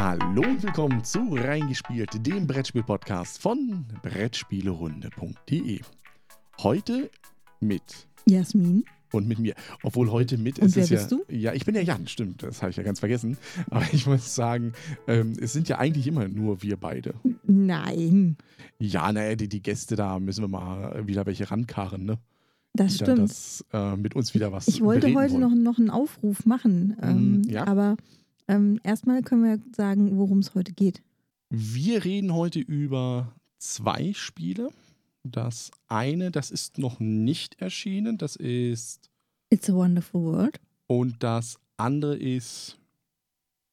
Hallo und willkommen zu Reingespielt, dem Brettspiel-Podcast von Brettspielerunde.de. Heute mit Jasmin. und mit mir. Obwohl heute mit Und ist wer es ja. bist du? Ja, ich bin ja Jan, stimmt, das habe ich ja ganz vergessen. Aber ich muss sagen, ähm, es sind ja eigentlich immer nur wir beide. Nein, Ja, naja, die, die Gäste da müssen wir mal wieder welche rankarren, ne? das stimmt. Das, äh, mit uns wieder was ich wollte heute wollen. noch, noch einen Aufruf machen. Ähm, ja. Aber ähm, erstmal können wir sagen, worum es heute geht. Wir reden heute über zwei Spiele. Das eine, das ist noch nicht erschienen, das ist It's a Wonderful World. und das andere ist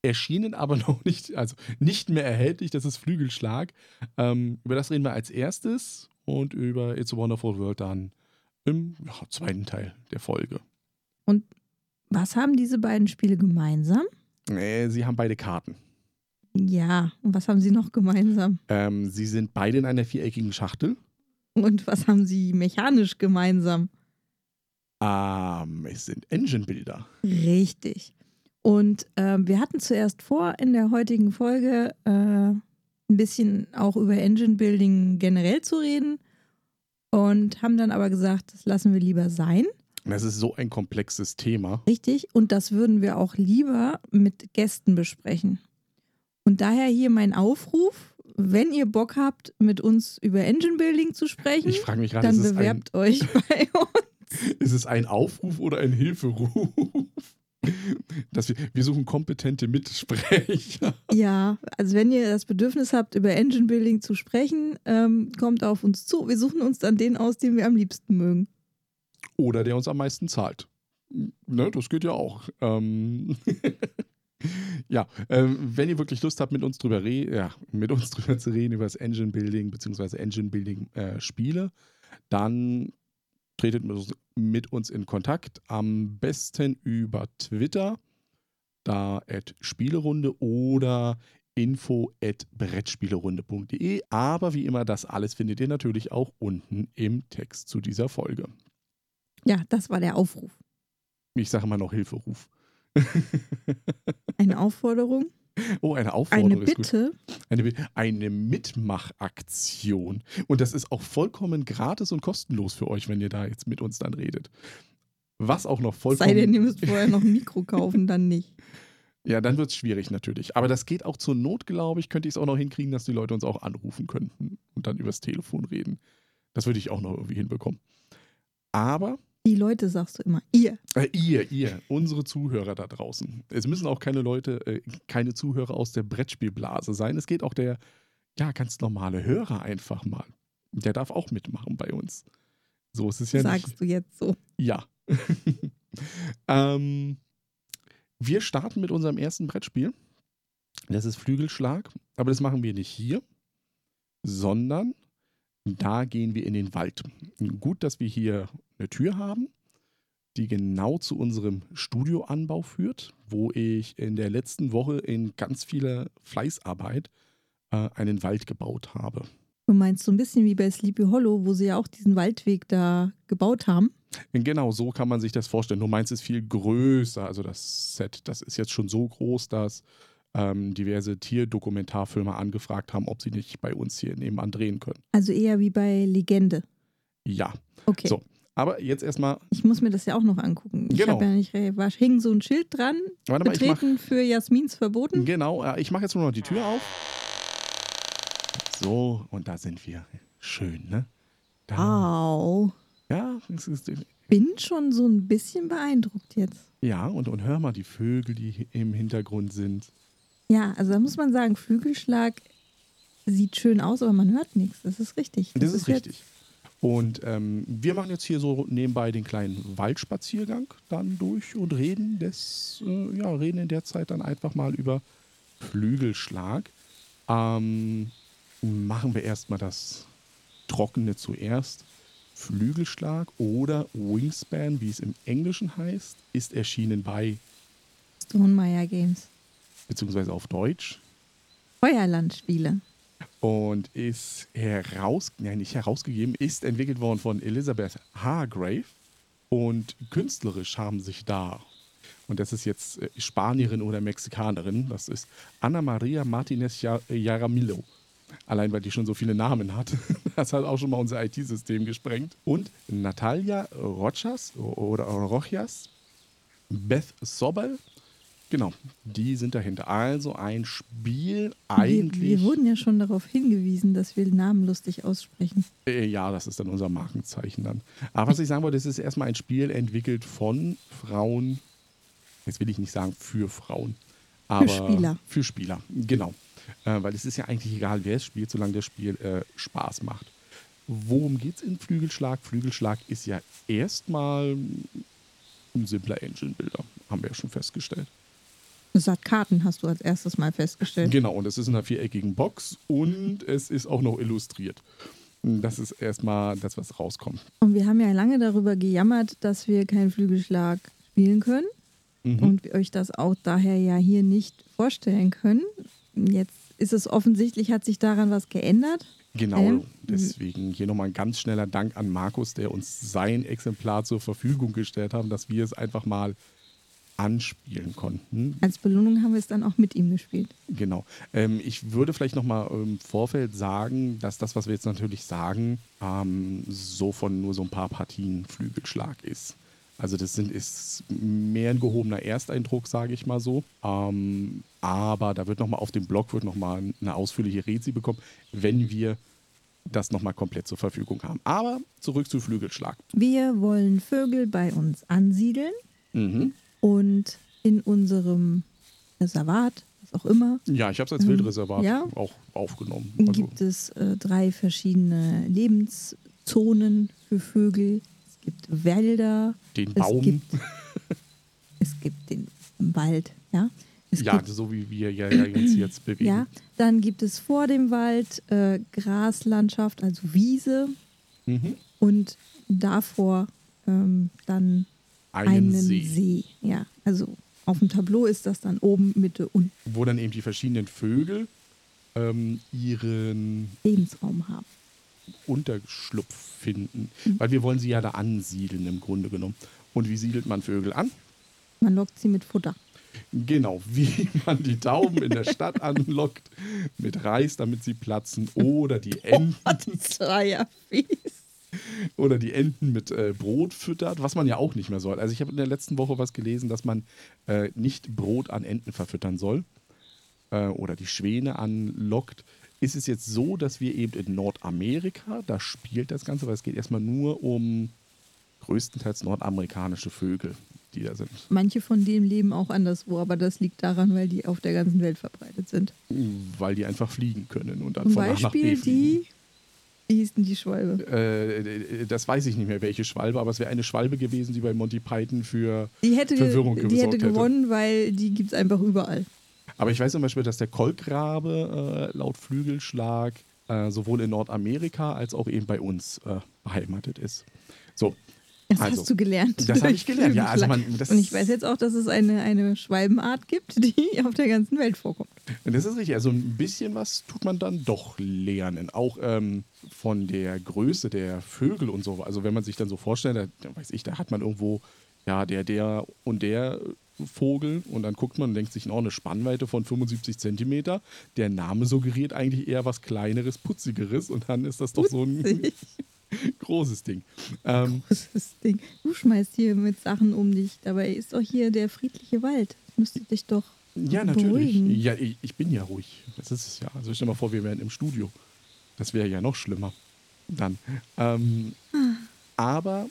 erschienen, aber noch nicht, also nicht mehr erhältlich, das ist Flügelschlag. Ähm, über das reden wir als erstes und über It's a Wonderful World dann im ja, zweiten Teil der Folge. Was haben diese beiden Spiele gemeinsam? Äh, sie haben beide Karten. Ja, und was haben sie noch gemeinsam? Ähm, sie sind beide in einer viereckigen Schachtel. Und was haben sie mechanisch gemeinsam? Ähm, es sind Engine-Bilder. Richtig. Und ähm, wir hatten zuerst vor, in der heutigen Folge äh, ein bisschen auch über Engine Building generell zu reden. Und haben dann aber gesagt, das lassen wir lieber sein. Das ist so ein komplexes Thema. Richtig. Und das würden wir auch lieber mit Gästen besprechen. Und daher hier mein Aufruf, wenn ihr Bock habt, mit uns über Engine Building zu sprechen, Ich mich gerade, dann es ein, bewerbt euch bei uns. ist es ein Aufruf oder ein Hilferuf? Dass wir, wir suchen kompetente Mitsprecher. Ja, also wenn ihr das Bedürfnis habt, über Engine Building zu sprechen, ähm, kommt auf uns zu. Wir suchen uns dann den aus, den wir am liebsten mögen. Oder der uns am meisten zahlt. Ne, das geht ja auch. Ähm ja, ähm, wenn ihr wirklich Lust habt, mit uns drüber, ja, mit uns drüber zu reden, über das Engine Building bzw. Engine Building äh, Spiele, dann tretet mit uns, mit uns in Kontakt. Am besten über Twitter, da at Spielerunde oder info at brettspielerunde.de. Aber wie immer, das alles findet ihr natürlich auch unten im Text zu dieser Folge. Ja, das war der Aufruf. Ich sage mal noch Hilferuf. Eine Aufforderung, Oh, eine Aufforderung eine. Bitte. Eine, eine Mitmachaktion. Und das ist auch vollkommen gratis und kostenlos für euch, wenn ihr da jetzt mit uns dann redet. Was auch noch vollkommen. Sei denn, ihr müsst vorher noch ein Mikro kaufen, dann nicht. ja, dann wird es schwierig natürlich. Aber das geht auch zur Not, glaube ich, könnte ich es auch noch hinkriegen, dass die Leute uns auch anrufen könnten und dann übers Telefon reden. Das würde ich auch noch irgendwie hinbekommen. Aber Die Leute sagst du immer, ihr. Äh, ihr, ihr, unsere Zuhörer da draußen. Es müssen auch keine Leute, äh, keine Zuhörer aus der Brettspielblase sein. Es geht auch der, ja, ganz normale Hörer einfach mal. Der darf auch mitmachen bei uns. So ist es ja sagst nicht. du jetzt so. Ja. ähm, wir starten mit unserem ersten Brettspiel. Das ist Flügelschlag. Aber das machen wir nicht hier, sondern da gehen wir in den Wald. Gut, dass wir hier eine Tür haben, die genau zu unserem Studioanbau führt, wo ich in der letzten Woche in ganz vieler Fleißarbeit äh, einen Wald gebaut habe. Du meinst so ein bisschen wie bei Sleepy Hollow, wo sie ja auch diesen Waldweg da gebaut haben. Genau, so kann man sich das vorstellen. Nur meins ist viel größer. Also das Set, das ist jetzt schon so groß, dass ähm, diverse Tierdokumentarfilme angefragt haben, ob sie nicht bei uns hier nebenan drehen können. Also eher wie bei Legende. Ja, Okay. So. Aber jetzt erstmal, Ich muss mir das ja auch noch angucken. Ich Genau. ja nicht, war, hing so ein Schild dran, warte mal, ich mach, betreten für Jasmins verboten. genau, äh, ich mache jetzt nur noch die Tür auf. So, und da sind wir. Schön, ne? Da, Au. Ja, es ist, Bin schon so ein bisschen beeindruckt jetzt. ja und, und hör mal die Vögel, die im Hintergrund sind. Ja, also da muss man sagen, Flügelschlag sieht schön aus, aber man hört nichts. Das ist richtig. Das, ist jetzt- richtig. Und ähm, wir machen jetzt hier so nebenbei den kleinen Waldspaziergang dann durch und reden des, äh, ja, reden in der Zeit dann einfach mal über Flügelschlag. Ähm, machen wir erstmal das Trockene zuerst. Flügelschlag oder Wingspan, wie es im Englischen heißt, ist erschienen bei, Stonemeyer Games. beziehungsweise auf Deutsch, Feuerlandspiele. Und ist heraus, nein, nicht herausgegeben, ist entwickelt worden von Elizabeth Hargrave und künstlerisch haben sich da Und das ist jetzt äh, Spanierin oder Mexikanerin. Das ist Ana Maria Martinez Jaramillo. Allein weil die schon so viele Namen hat. Das hat auch schon mal unser IT-System gesprengt. Und Natalia Rochas oder Rojas, Beth Sobel. Genau, die sind dahinter. Also ein Spiel eigentlich. Wir, wir, wurden ja schon darauf hingewiesen, dass wir Namen lustig aussprechen. Äh, ja, das ist dann unser Markenzeichen dann. Aber was ich sagen wollte, es ist erstmal ein Spiel entwickelt von Frauen. Jetzt will ich nicht sagen für Frauen. Aber für Spieler. Für Spieler, genau. Äh, weil es ist ja eigentlich egal, wer es spielt, solange das Spiel äh, Spaß macht. Worum geht es in Flügelschlag? Flügelschlag ist ja erstmal ein simpler Engine-Builder, haben wir ja schon festgestellt. Karten, hast du als erstes mal festgestellt. Genau, und es ist in einer viereckigen Box und es ist auch noch illustriert. Das ist erstmal das, was rauskommt. Und wir haben ja lange darüber gejammert, dass wir keinen Flügelschlag spielen können. Mhm. Und euch das auch daher ja hier nicht vorstellen können. Jetzt ist es offensichtlich, hat sich daran was geändert. Genau, ähm, deswegen hier nochmal ein ganz schneller Dank an Markus, der uns sein Exemplar zur Verfügung gestellt hat, dass wir es einfach mal anspielen konnten. Als Belohnung haben wir es dann auch mit ihm gespielt. Genau. Ähm, ich würde vielleicht nochmal im Vorfeld sagen, dass das, was wir jetzt natürlich sagen, ähm, so von nur so ein paar Partien Flügelschlag ist. Also das sind, ist mehr ein gehobener Ersteindruck, sage ich mal so. Ähm, aber da wird nochmal auf dem Blog wird noch mal eine ausführliche Rezi bekommen, wenn wir das nochmal komplett zur Verfügung haben. Aber zurück zu Flügelschlag. Wir wollen Vögel bei uns ansiedeln mhm. Und in unserem Reservat, was auch immer. Ja, ich habe es als Wildreservat ja, auch aufgenommen. Also. Gibt es äh, drei verschiedene Lebenszonen für Vögel gibt Wälder. Den Baum. Es gibt, es gibt den Wald, ja. Es ja, gibt, so wie wir ja, uns jetzt bewegen. Ja, dann gibt es vor dem Wald äh, Graslandschaft, also Wiese. Mhm. Und davor ähm, dann einen, einen See. See. Ja, also auf dem Tableau ist das dann oben, Mitte, unten. Wo dann eben die verschiedenen Vögel ähm, ihren Lebensraum haben. Unterschlupf finden. Mhm. Weil wir wollen sie ja da ansiedeln im Grunde genommen. Und wie siedelt man Vögel an? Man lockt sie mit Futter. Genau, wie man die Tauben in der Stadt anlockt, mit Reis, damit sie platzen, oder die Enten. Oh, das war ja fies. Oder die Enten mit äh, Brot füttert, was man ja auch nicht mehr soll. Also ich habe in der letzten Woche was gelesen, dass man äh, nicht Brot an Enten verfüttern soll. Äh, oder die Schwäne anlockt ist es jetzt so, dass wir eben in Nordamerika, da spielt das Ganze, weil es geht erstmal nur um größtenteils nordamerikanische Vögel, die da sind. Manche von denen leben auch anderswo, aber das liegt daran, weil die auf der ganzen Welt verbreitet sind. Weil die einfach fliegen können und dann Zum von Beispiel nach B fliegen. die wie hieß denn die Schwalbe? Äh, das weiß ich nicht mehr, welche Schwalbe, aber es wäre eine Schwalbe gewesen, die bei Monty Python für hätte, Verwirrung gesorgt Die hätte gewonnen, hätte. weil die gibt es einfach überall. Aber ich weiß zum Beispiel, dass der Kolkrabe äh, laut Flügelschlag äh, sowohl in Nordamerika als auch eben bei uns äh, beheimatet ist. So. Das also, hast du gelernt. Das habe ich gelernt, ja. Also man, Und ich weiß jetzt auch, dass es eine, eine Schwalbenart gibt, die auf der ganzen Welt vorkommt. Das ist richtig. Also ein bisschen was tut man dann doch lernen. Auch ähm, von der Größe der Vögel und so. Also wenn man sich dann so vorstellt, da, da weiß ich, da hat man irgendwo, ja, der, der und der Vogel und dann guckt man und denkt sich, oh, eine Spannweite von 75 Zentimeter. Der Name suggeriert eigentlich eher was Kleineres, Putzigeres und dann ist das doch so ein großes Ding. Ähm, großes Ding. Du schmeißt hier mit Sachen um dich. Dabei ist doch hier der friedliche Wald. Müsste dich doch Ja, natürlich. Ja, ich, ich, bin ja ruhig. Das ist es ja. Also stell dir mal vor, wir wären im Studio. Das wäre ja noch schlimmer. Dann. Ähm, ah. Aber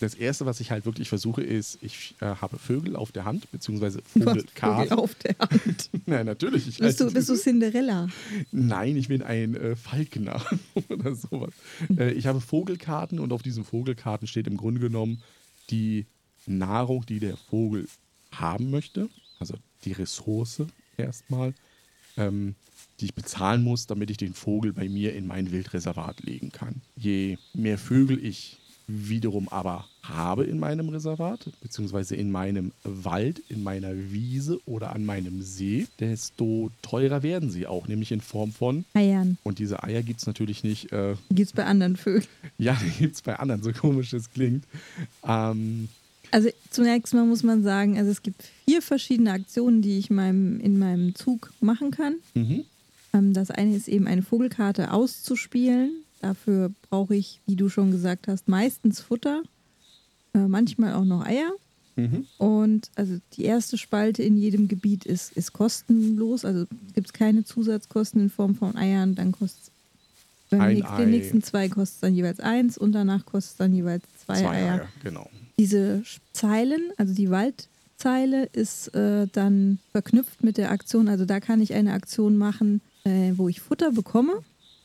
das Erste, was ich halt wirklich versuche, ist, ich äh, habe Vögel auf der Hand, beziehungsweise Vogelkarten. Vögel auf der Hand. Nein, natürlich. Ich bist, du, bist du Cinderella? Nein, ich bin ein äh, Falkner oder sowas. Äh, ich habe Vogelkarten und auf diesen Vogelkarten steht im Grunde genommen die Nahrung, die der Vogel haben möchte, also die Ressource erstmal, ähm, die ich bezahlen muss, damit ich den Vogel bei mir in mein Wildreservat legen kann. Je mehr Vögel ich wiederum aber habe in meinem Reservat, beziehungsweise in meinem Wald, in meiner Wiese oder an meinem See, desto teurer werden sie auch, nämlich in Form von Eiern. Und diese Eier gibt es natürlich nicht. Äh, gibt es bei anderen Vögeln. Ja, die gibt es bei anderen, so komisch es klingt. Ähm, Also zunächst mal muss man sagen, also es gibt vier verschiedene Aktionen, die ich meinem, in meinem Zug machen kann. Mhm. Ähm, das eine ist eben eine Vogelkarte auszuspielen. Dafür brauche ich, wie du schon gesagt hast, meistens Futter, äh, manchmal auch noch Eier. Mhm. Und also die erste Spalte in jedem Gebiet ist, ist kostenlos, also gibt es keine Zusatzkosten in Form von Eiern, dann kostet beim nächsten, Ei. den nächsten zwei kostet es dann jeweils eins und danach kostet es dann jeweils zwei, Zwei Eier. Eier, genau. Diese Zeilen, also die Waldzeile, ist äh, dann verknüpft mit der Aktion. Also da kann ich eine Aktion machen, äh, wo ich Futter bekomme.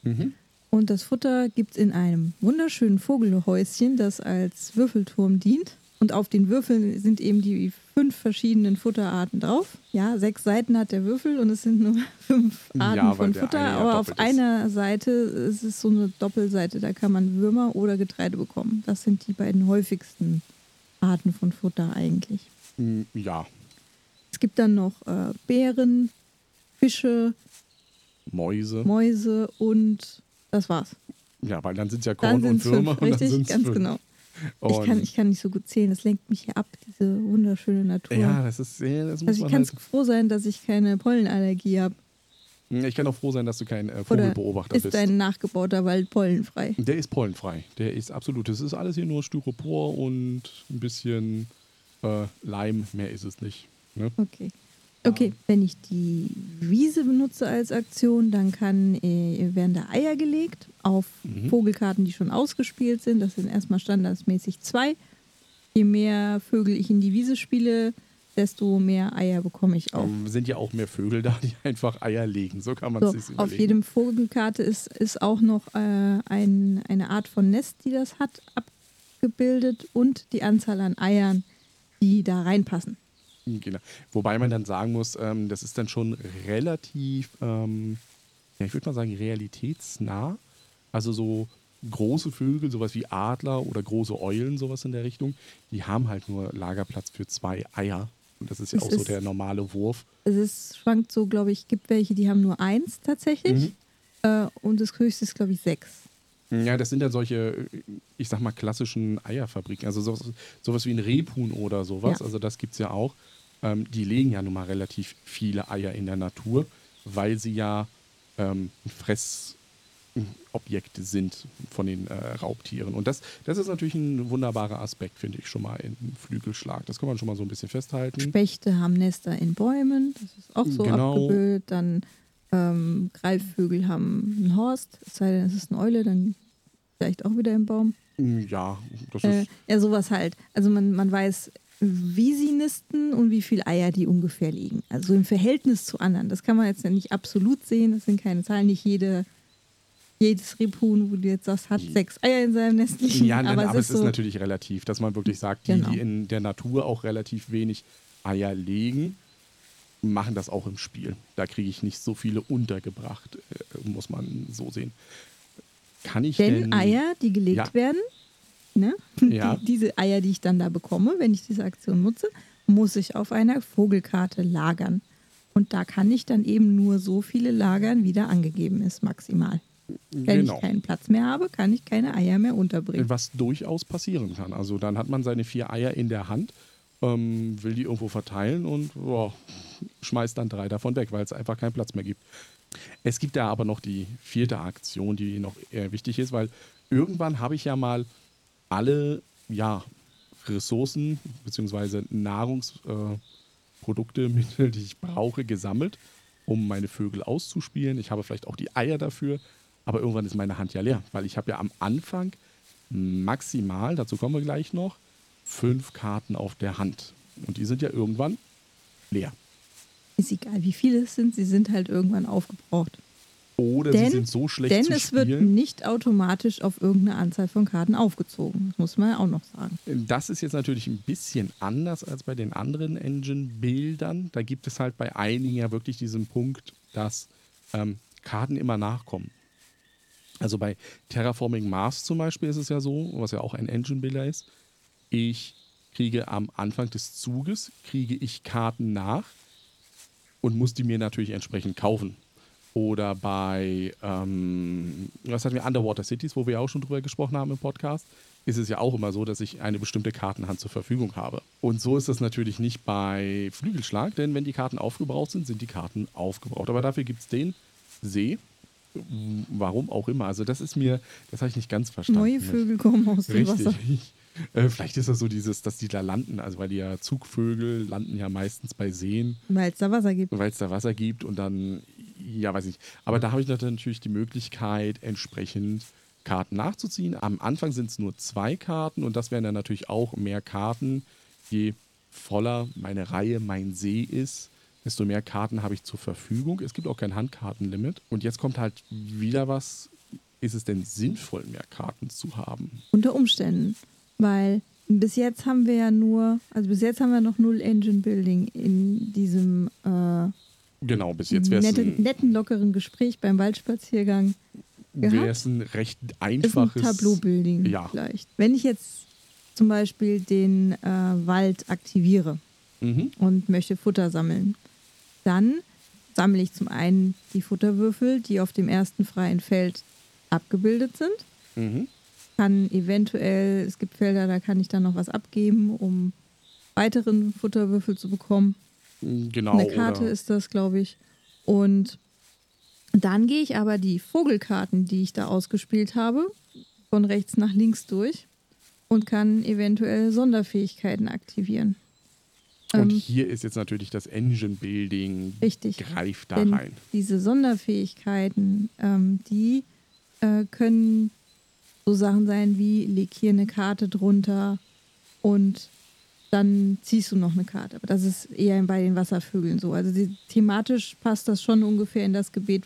Mhm. Und das Futter gibt es in einem wunderschönen Vogelhäuschen, das als Würfelturm dient. Und auf den Würfeln sind eben die fünf verschiedenen Futterarten drauf. Ja, sechs Seiten hat der Würfel und es sind nur fünf Ja, Arten weil von Futter. ja aber auf ist. einer Seite ist es so eine Doppelseite, da kann man Würmer oder Getreide bekommen. Das sind die beiden häufigsten Arten von Futter eigentlich. Mm, Ja, Es gibt dann noch äh, Beeren, Fische, Mäuse. Mäuse und das war's. ja, weil dann sind es ja Korn und es Würmer fünf, richtig, es ganz fünf. genau. Ich kann, ich kann nicht so gut zählen, das lenkt mich hier ab, diese wunderschöne Natur. ja, das ist, ja, das muss also ich kann halt. froh sein, dass ich keine Pollenallergie habe. Ich kann auch froh sein, dass du kein äh, Vogelbeobachter ist bist. dein nachgebauter Wald pollenfrei? Der ist pollenfrei. Der ist absolut. Das ist alles hier nur Styropor und ein bisschen äh, Leim. Mehr ist es nicht. Ne? Okay. Okay, wenn ich die Wiese benutze als Aktion, dann kann, äh, werden da Eier gelegt auf Mhm. Vogelkarten, die schon ausgespielt sind. Das sind erstmal standardmäßig zwei. Je mehr Vögel ich in die Wiese spiele, desto mehr Eier bekomme ich auch. Ähm, sind ja auch mehr Vögel da, die einfach Eier legen. So kann man So, es sich auf überlegen. jedem Vogelkarte ist, ist auch noch äh, ein, eine Art von Nest, die das hat, abgebildet und die Anzahl an Eiern, die da reinpassen. Genau. Wobei man dann sagen muss, ähm, das ist dann schon relativ, ähm, ja, ich würde mal sagen, realitätsnah. Also so große Vögel, sowas wie Adler oder große Eulen, sowas in der Richtung, die haben halt nur Lagerplatz für zwei Eier. Und das ist ja Es auch so ist- der normale Wurf. Es ist, schwankt so, glaube ich, gibt welche, die haben nur eins tatsächlich. Äh, und das höchste ist, glaube ich, sechs. Ja, das sind ja solche, ich sag mal, klassischen Eierfabriken. Also sowas, sowas wie ein Rebhuhn oder sowas. Ja. Also das gibt es ja auch. Ähm, die legen ja nun mal relativ viele Eier in der Natur, weil sie ja ähm, Fressobjekte sind von den äh, Raubtieren. Und das, das ist natürlich ein wunderbarer Aspekt, finde ich schon mal in Flügelschlag. Das kann man schon mal so ein bisschen festhalten. Spechte haben Nester in Bäumen, das ist auch so Genau. abgebildet. Dann ähm, Greifvögel haben einen Horst, es sei denn, es ist eine Eule, dann vielleicht auch wieder im Baum. Ja, das Äh, ist. ja, sowas halt. Also man, man weiß, wie sie nisten und wie viel Eier die ungefähr liegen. Also im Verhältnis zu anderen. Das kann man jetzt ja nicht absolut sehen. Das sind keine Zahlen. Nicht jede, jedes Rebhuhn, wo du jetzt sagst, hat sechs Eier in seinem Nest liegen. Ja, nein, aber, aber, es ist so, natürlich relativ, dass man wirklich sagt, die, Genau. die in der Natur auch relativ wenig Eier legen, machen das auch im Spiel. Da kriege ich nicht so viele untergebracht, äh, muss man so sehen. Kann ich denn denn Eier, die gelegt Ja. werden, ne? Ja. die, diese Eier, die ich dann da bekomme, wenn ich diese Aktion nutze, muss ich auf einer Vogelkarte lagern. Und da kann ich dann eben nur so viele lagern, wie da angegeben ist, maximal. Wenn Genau. ich keinen Platz mehr habe, kann ich keine Eier mehr unterbringen. Was durchaus passieren kann. Also dann hat man seine vier Eier in der Hand, ähm, will die irgendwo verteilen und boah, schmeißt dann drei davon weg, weil es einfach keinen Platz mehr gibt. Es gibt da aber noch die vierte Aktion, die noch eher wichtig ist, weil irgendwann habe ich ja mal alle ja, Ressourcen bzw. Nahrungsprodukte, äh, Mittel, die ich brauche, gesammelt, um meine Vögel auszuspielen. Ich habe vielleicht auch die Eier dafür, aber irgendwann ist meine Hand ja leer, weil ich habe ja am Anfang maximal, dazu kommen wir gleich noch, fünf Karten auf der Hand. Und die sind ja irgendwann leer. Ist egal, wie viele es sind, sie sind halt irgendwann aufgebraucht. Oder Denn- sie sind so schlecht Denn zu es wird nicht automatisch auf irgendeine Anzahl von Karten aufgezogen. Das muss man ja auch noch sagen. Das ist jetzt natürlich ein bisschen anders als bei den anderen Engine-Bildern. Da gibt es halt bei einigen ja wirklich diesen Punkt, dass ähm, Karten immer nachkommen. Also bei Terraforming Mars zum Beispiel ist es ja so, was ja auch ein Engine-Bilder ist. Ich kriege am Anfang des Zuges, kriege ich Karten nach und muss die mir natürlich entsprechend kaufen. Oder bei, ähm, was hatten wir, Underwater Cities, wo wir auch schon drüber gesprochen haben im Podcast, ist es ja auch immer so, dass ich eine bestimmte Kartenhand zur Verfügung habe. Und so ist es natürlich nicht bei Flügelschlag, denn wenn die Karten aufgebraucht sind, sind die Karten aufgebraucht. Aber dafür gibt es den See. Warum auch immer. Also das ist mir, das habe ich nicht ganz verstanden. Neue Vögel kommen aus dem Richtig. Wasser. Äh, vielleicht ist das so dieses, dass die da landen, also weil die ja Zugvögel landen ja meistens bei Seen, Weil es da Wasser gibt. weil es da Wasser gibt und dann, ja, weiß ich. Aber da habe ich natürlich die Möglichkeit, entsprechend Karten nachzuziehen. Am Anfang sind es nur zwei Karten und das wären dann natürlich auch mehr Karten. Je voller meine Reihe, mein See ist, desto mehr Karten habe ich zur Verfügung. Es gibt auch kein Handkartenlimit. Und jetzt kommt halt wieder was. Ist es denn sinnvoll, mehr Karten zu haben? Unter Umständen. Weil bis jetzt haben wir ja nur, also bis jetzt haben wir noch null Engine Building in diesem äh, Genau, bis jetzt wäre es netten, netten, lockeren Gespräch beim Waldspaziergang. gehabt. wär's ein recht einfaches. Tableau-Building Ja. vielleicht. Wenn ich jetzt zum Beispiel den äh, Wald aktiviere Mhm. und möchte Futter sammeln, dann sammle ich zum einen die Futterwürfel, die auf dem ersten freien Feld abgebildet sind. Mhm. Kann eventuell, es gibt Felder, da kann ich dann noch was abgeben, um weiteren Futterwürfel zu bekommen. Genau. Eine Karte oder, ist das, glaube ich. Und dann gehe ich aber die Vogelkarten, die ich da ausgespielt habe, von rechts nach links durch und kann eventuell Sonderfähigkeiten aktivieren. und Ähm, hier ist jetzt natürlich das Engine Building richtig. greift da rein. diese Sonderfähigkeiten, ähm, die äh, können so Sachen sein wie leg hier eine Karte drunter und dann ziehst du noch eine Karte. Aber das ist eher bei den Wasservögeln so. Also die, thematisch passt das schon ungefähr in das Gebiet,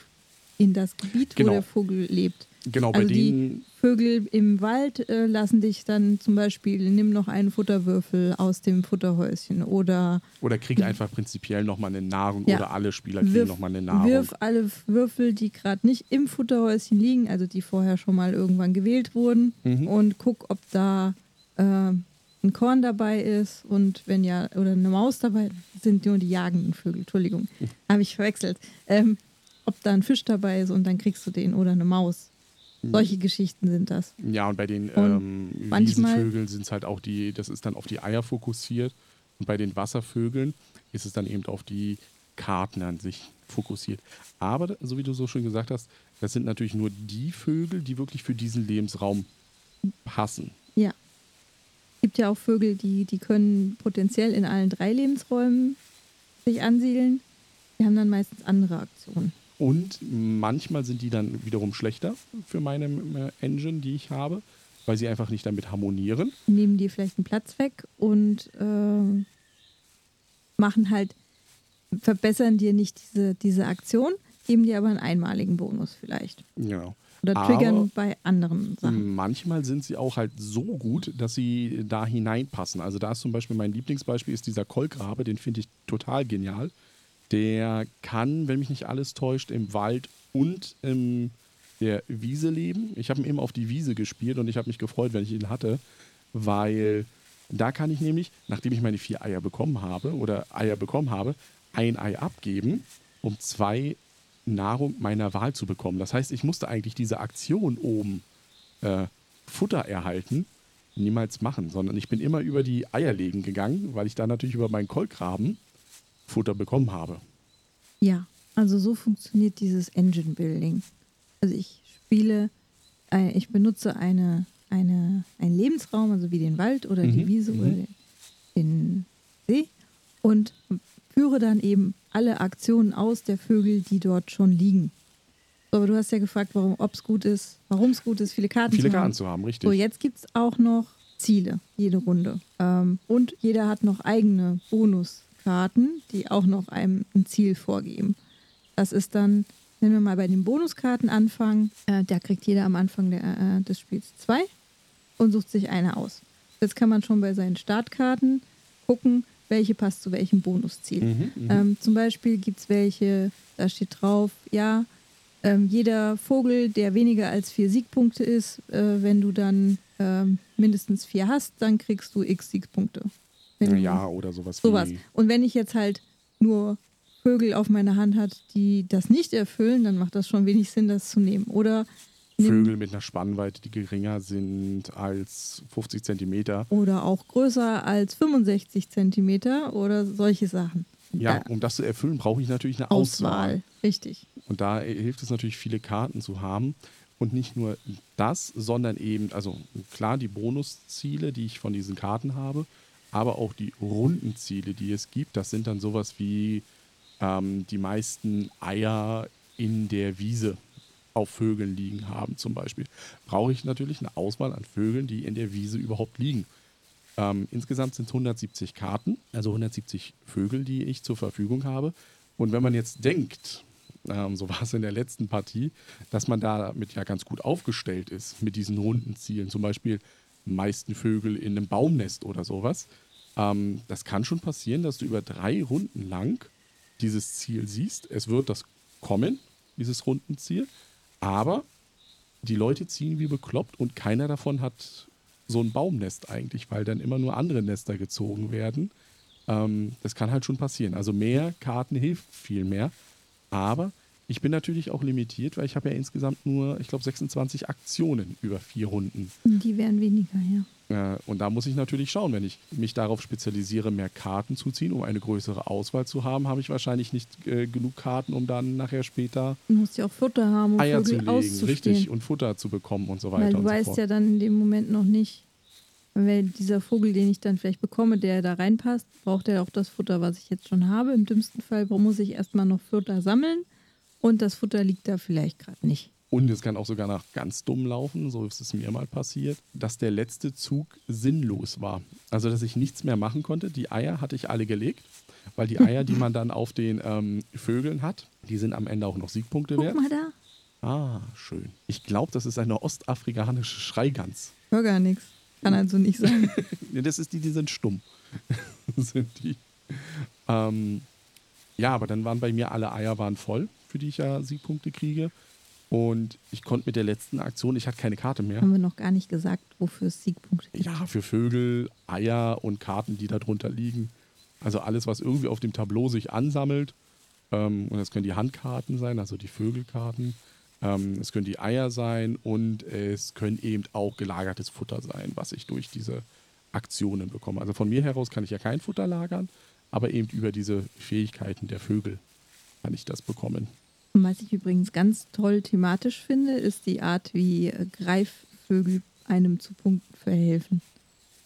in das Gebiet, Genau. wo der Vogel lebt. Genau, bei Also die denen. Vögel im Wald äh, lassen dich dann zum Beispiel, nimm noch einen Futterwürfel aus dem Futterhäuschen oder Oder krieg einfach prinzipiell nochmal eine Nahrung Ja. oder alle Spieler kriegen nochmal eine Nahrung. wirf alle Würfel, die gerade nicht im Futterhäuschen liegen, also die vorher schon mal irgendwann gewählt wurden, Mhm. und guck, ob da äh, ein Korn dabei ist und wenn ja, oder eine Maus dabei, sind nur die jagenden Vögel, Entschuldigung, habe ich verwechselt. Ähm, ob da ein Fisch dabei ist und dann kriegst du den oder eine Maus. Mhm. Solche Geschichten sind das. Ja, und bei den Und ähm, Wiesenvögeln sind es halt auch die, das ist dann auf die Eier fokussiert. Und bei den Wasservögeln ist es dann eben auf die Karten an sich fokussiert. Aber, so wie du so schön gesagt hast, das sind natürlich nur die Vögel, die wirklich für diesen Lebensraum passen. Ja. Es gibt ja auch Vögel, die, die können potenziell in allen drei Lebensräumen sich ansiedeln. Die haben dann meistens andere Aktionen. Und manchmal sind die dann wiederum schlechter für meine äh, Engine, die ich habe, weil sie einfach nicht damit harmonieren. nehmen dir vielleicht einen Platz weg und ähm, machen halt, verbessern dir nicht diese, diese Aktion, geben dir aber einen einmaligen Bonus vielleicht. Genau. Oder Aber- triggern bei anderen Sachen. Manchmal sind sie auch halt so gut, dass sie da hineinpassen. Also da ist zum Beispiel mein Lieblingsbeispiel ist dieser Kolkrabe, den finde ich total genial. Der kann, wenn mich nicht alles täuscht, im Wald und in der Wiese leben. Ich habe ihn eben auf die Wiese gespielt und ich habe mich gefreut, wenn ich ihn hatte, weil da kann ich nämlich, nachdem ich meine vier Eier bekommen habe oder Eier bekommen habe, ein Ei abgeben, um zwei Nahrung meiner Wahl zu bekommen. Das heißt, ich musste eigentlich diese Aktion oben äh, Futter erhalten niemals machen, sondern ich bin immer über die Eier legen gegangen, weil ich dann natürlich über meinen Kolkraben Futter bekommen habe. Ja, also so funktioniert dieses Engine Building. Also ich spiele, äh, ich benutze eine, eine, einen Lebensraum, also wie den Wald oder die Mhm, Wiese mhm. oder den, den See und führe dann eben alle Aktionen aus der Vögel, die dort schon liegen. So, aber du hast ja gefragt, warum, ob es gut ist, warum es gut ist, viele Karten Viele zu haben. Karten zu haben, richtig. So, jetzt gibt es auch noch Ziele, jede Runde. Ähm, und jeder hat noch eigene Bonuskarten, die auch noch einem ein Ziel vorgeben. Das ist dann, wenn wir mal bei den Bonuskarten anfangen, äh, da kriegt jeder am Anfang der, äh, des Spiels zwei und sucht sich eine aus. Jetzt kann man schon bei seinen Startkarten gucken, welche passt zu welchem Bonusziel. Mhm, mhm. Ähm, zum Beispiel gibt es welche, da steht drauf, ja, ähm, jeder Vogel, der weniger als vier Siegpunkte ist, äh, wenn du dann ähm, mindestens vier hast, dann kriegst du x Siegpunkte. Wenn du- ja, oder sowas, sowas. Und wenn ich jetzt halt nur Vögel auf meiner Hand hat, die das nicht erfüllen, dann macht das schon wenig Sinn, das zu nehmen. Oder Vögel mit einer Spannweite, die geringer sind als 50 Zentimeter. oder auch größer als 65 Zentimeter oder solche Sachen. Ja, Da- um das zu erfüllen, brauche ich natürlich eine Auswahl. Auswahl. Richtig. Und da hilft es natürlich, viele Karten zu haben. Und nicht nur das, sondern eben, also klar, die Bonusziele, die ich von diesen Karten habe, aber auch die Rundenziele, die es gibt. Das sind dann sowas wie ähm, die meisten Eier in der Wiese auf Vögeln liegen haben, zum Beispiel. Brauche ich natürlich eine Auswahl an Vögeln, die in der Wiese überhaupt liegen. Ähm, insgesamt sind es 170 Karten, also 170 Vögel, die ich zur Verfügung habe. Und wenn man jetzt denkt, ähm, so war es in der letzten Partie, dass man damit ja ganz gut aufgestellt ist mit diesen runden Zielen, zum Beispiel meisten Vögel in einem Baumnest oder sowas. Ähm, das kann schon passieren, dass du über drei Runden lang dieses Ziel siehst. Es wird das kommen, dieses Rundenziel, aber die Leute ziehen wie bekloppt und keiner davon hat so ein Baumnest eigentlich, weil dann immer nur andere Nester gezogen werden. Ähm, das kann halt schon passieren. Also mehr Karten hilft viel mehr. Aber ich bin natürlich auch limitiert, weil ich habe ja insgesamt nur, ich glaube, 26 Aktionen über vier Runden. Die wären weniger, ja. Äh, und da muss ich natürlich schauen, wenn ich mich darauf spezialisiere, mehr Karten zu ziehen, um eine größere Auswahl zu haben, habe ich wahrscheinlich nicht äh, genug Karten, um dann nachher später Du musst ja auch Futter haben, um Eier Vögel zu legen, auszustehen. richtig, und Futter zu bekommen und so weiter Weil du und so weißt fort. ja dann in dem Moment noch nicht, weil dieser Vogel, den ich dann vielleicht bekomme, der da reinpasst, braucht er auch das Futter, was ich jetzt schon habe. Im dümmsten Fall muss ich erstmal noch Futter sammeln und das Futter liegt da vielleicht gerade nicht. Und es kann auch sogar nach ganz dumm laufen, so ist es mir mal passiert, dass der letzte Zug sinnlos war. Also, dass ich nichts mehr machen konnte. Die Eier hatte ich alle gelegt, weil die Eier, die man dann auf den ähm, Vögeln hat, die sind am Ende auch noch Siegpunkte Guck wert. mal da, Ah, schön. Ich glaube, das ist eine ostafrikanische Schreigans. hör gar nichts. Kann also nicht sein. Das ist die, die sind stumm. sind die. Ähm, ja, aber dann waren bei mir alle Eier waren voll, für die ich ja Siegpunkte kriege. Und ich konnte mit der letzten Aktion, ich hatte keine Karte mehr. Haben wir noch gar nicht gesagt, wofür es Siegpunkte gibt. Ja, für Vögel, Eier und Karten, die darunter liegen. Also alles, was irgendwie auf dem Tableau sich ansammelt. Ähm, und das können die Handkarten sein, also die Vögelkarten. Ähm, es können die Eier sein und es können eben auch gelagertes Futter sein, was ich durch diese Aktionen bekomme. Also von mir heraus kann ich ja kein Futter lagern, aber eben über diese Fähigkeiten der Vögel kann ich das bekommen. Was ich übrigens ganz toll thematisch finde, ist die Art, wie äh, Greifvögel einem zu Punkten verhelfen.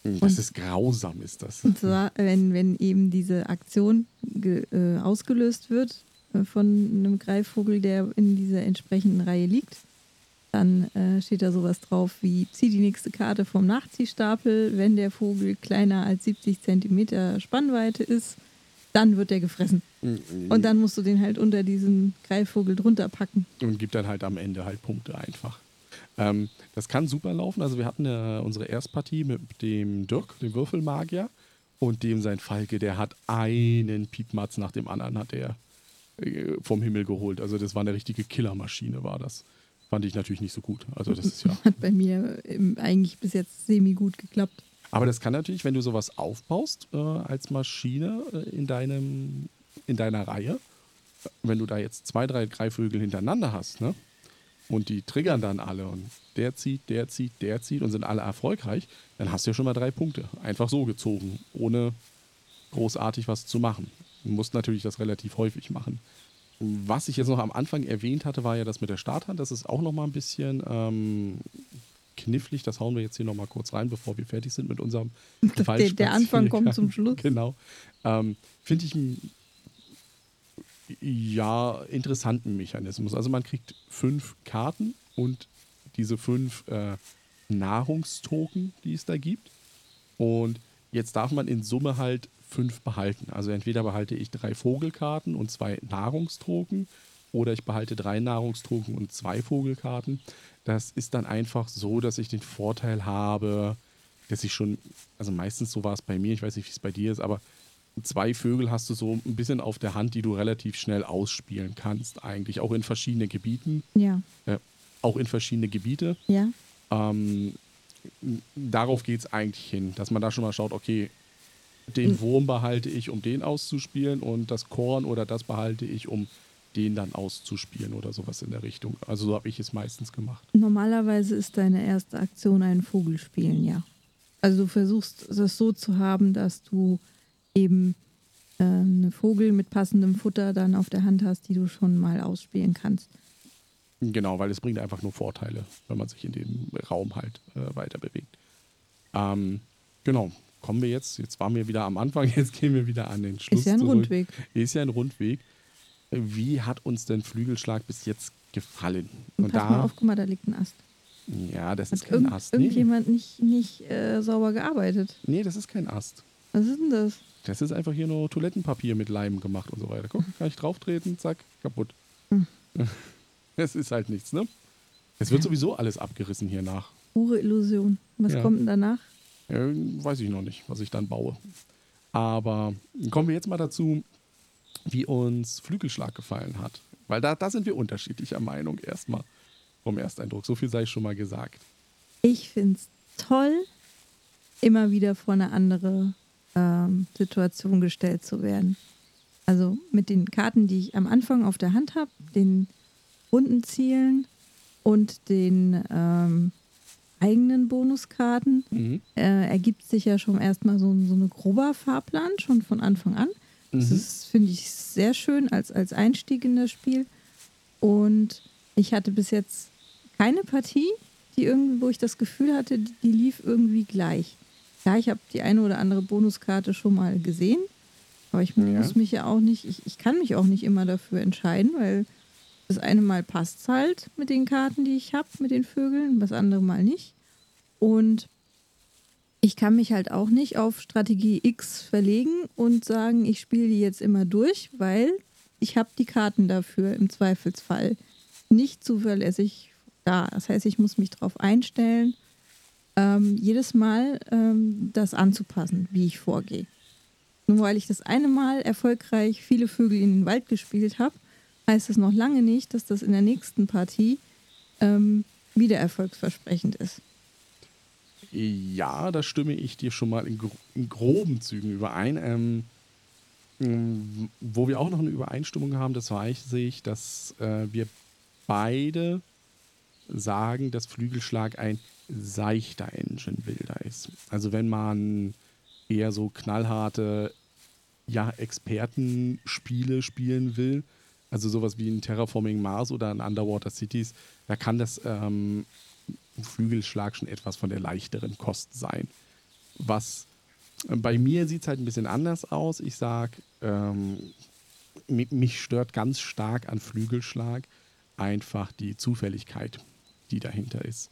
Das Und- ist grausam, ist das. Und zwar, wenn, wenn eben diese Aktion äh, ausgelöst wird äh, von einem Greifvogel, der in dieser entsprechenden Reihe liegt, dann äh, steht da sowas drauf wie, zieh die nächste Karte vom Nachziehstapel. Wenn der Vogel kleiner als 70 Zentimeter Spannweite ist, dann wird er gefressen. Und dann musst du den halt unter diesen Greifvogel drunter packen. und gibt dann halt am Ende halt Punkte einfach. Ähm, das kann super laufen. Also wir hatten äh, unsere Erstpartie mit dem Dirk, dem Würfelmagier, und dem sein Falke, der hat einen Piepmatz nach dem anderen hat er äh, vom Himmel geholt. Also das war eine richtige Killermaschine, war das. Fand ich natürlich nicht so gut. Also das ist ja. Hat bei mir ähm, eigentlich bis jetzt semi-gut geklappt. Aber das kann natürlich, wenn du sowas aufbaust äh, als Maschine äh, in, deinem, in deiner Reihe, wenn du da jetzt zwei, drei Greifvögel hintereinander hast, ne? Und die triggern dann alle und der zieht, der zieht, der zieht und sind alle erfolgreich, dann hast du ja schon mal drei Punkte. Einfach so gezogen, ohne großartig was zu machen. Du musst natürlich das relativ häufig machen. Was ich jetzt noch am Anfang erwähnt hatte, war ja das mit der Starthand. Das ist auch noch mal ein bisschen ähm, knifflig. Das hauen wir jetzt hier noch mal kurz rein, bevor wir fertig sind mit unserem Der, der Anfang kommt zum Schluss. Genau. Ähm, Finde ich einen ja, interessanten Mechanismus. Also man kriegt fünf Karten und diese fünf äh, Nahrungstoken, die es da gibt. Und jetzt darf man in Summe halt fünf behalten. Also entweder behalte ich drei Vogelkarten und zwei Nahrungstoken oder ich behalte drei Nahrungstoken und zwei Vogelkarten. Das ist dann einfach so, dass ich den Vorteil habe, dass ich schon, also meistens so war es bei mir, ich weiß nicht, wie es bei dir ist, aber zwei Vögel hast du so ein bisschen auf der Hand, die du relativ schnell ausspielen kannst, eigentlich. Auch in verschiedene Gebieten, Ja, äh, auch in verschiedene Gebiete. ja. Ähm, darauf geht es eigentlich hin, dass man da schon mal schaut, okay, Den Wurm behalte ich, um den auszuspielen und das Korn oder das behalte ich, um den dann auszuspielen oder sowas in der Richtung. Also so habe ich es meistens gemacht. Normalerweise ist deine erste Aktion einen Vogel spielen, ja. Also du versuchst es so zu haben, dass du eben äh, einen Vogel mit passendem Futter dann auf der Hand hast, die du schon mal ausspielen kannst. Genau, weil es bringt einfach nur Vorteile, wenn man sich in dem Raum halt äh, weiter bewegt. Ähm, genau, kommen wir jetzt, jetzt waren wir wieder am Anfang, jetzt gehen wir wieder an den Schluss Ist ja ein zurück. Rundweg. Ist ja ein Rundweg. Wie hat uns denn Flügelschlag bis jetzt gefallen? Und pass mal auf, guck mal, da liegt ein Ast. ja, das Hat ist kein irgend, Ast. Nee. irgendjemand nicht, nicht äh, sauber gearbeitet? nee, das ist kein Ast. Was ist denn das? Das ist einfach hier nur Toilettenpapier mit Leim gemacht und so weiter. Guck, kann ich drauf treten, zack, kaputt. Hm. Es ist halt nichts, ne? Es wird Ja. sowieso alles abgerissen hier nach. Pure Illusion. Was Ja. kommt denn danach? Äh, weiß ich noch nicht, was ich dann baue. Aber kommen wir jetzt mal dazu, wie uns Flügelschlag gefallen hat. Weil da, da sind wir unterschiedlicher Meinung erstmal vom Ersteindruck. So viel sei schon mal gesagt. Ich finde es toll, immer wieder vor eine andere ähm, Situation gestellt zu werden. Also mit den Karten, die ich am Anfang auf der Hand habe, den runden Zielen und den ähm, eigenen Bonuskarten, Mhm. äh, ergibt sich ja schon erstmal so, so eine grober Fahrplan, schon von Anfang an. Das Mhm. ist, finde ich, sehr schön als, als Einstieg in das Spiel. Und ich hatte bis jetzt keine Partie, die irgendwie, wo ich das Gefühl hatte, die, die lief irgendwie gleich. Ja, ich habe die eine oder andere Bonuskarte schon mal gesehen, aber ich Ja. muss mich ja auch nicht, ich, ich kann mich auch nicht immer dafür entscheiden, weil das eine Mal passt halt mit den Karten, die ich habe, mit den Vögeln, das andere Mal nicht. Und ich kann mich halt auch nicht auf Strategie X verlegen und sagen, ich spiele die jetzt immer durch, weil ich habe die Karten dafür im Zweifelsfall nicht zuverlässig da. Das heißt, ich muss mich darauf einstellen, ähm, jedes Mal ähm, das anzupassen, wie ich vorgehe. Nur weil ich das eine Mal erfolgreich viele Vögel in den Wald gespielt habe, heißt das noch lange nicht, dass das in der nächsten Partie ähm, wieder erfolgsversprechend ist. Ja, da stimme ich dir schon mal in, gro in groben Zügen überein. Ähm, m, wo wir auch noch eine Übereinstimmung haben, das weiß ich, dass äh, wir beide sagen, dass Flügelschlag ein seichter Engine-Builder ist. Also wenn man eher so knallharte ja, Expertenspiele spielen will, also sowas wie ein Terraforming Mars oder ein Underwater Cities, da kann das ähm, Flügelschlag schon etwas von der leichteren Kost sein. Was äh, bei mir sieht es halt ein bisschen anders aus. Ich sag, ähm, mi- mich stört ganz stark an Flügelschlag einfach die Zufälligkeit, die dahinter ist.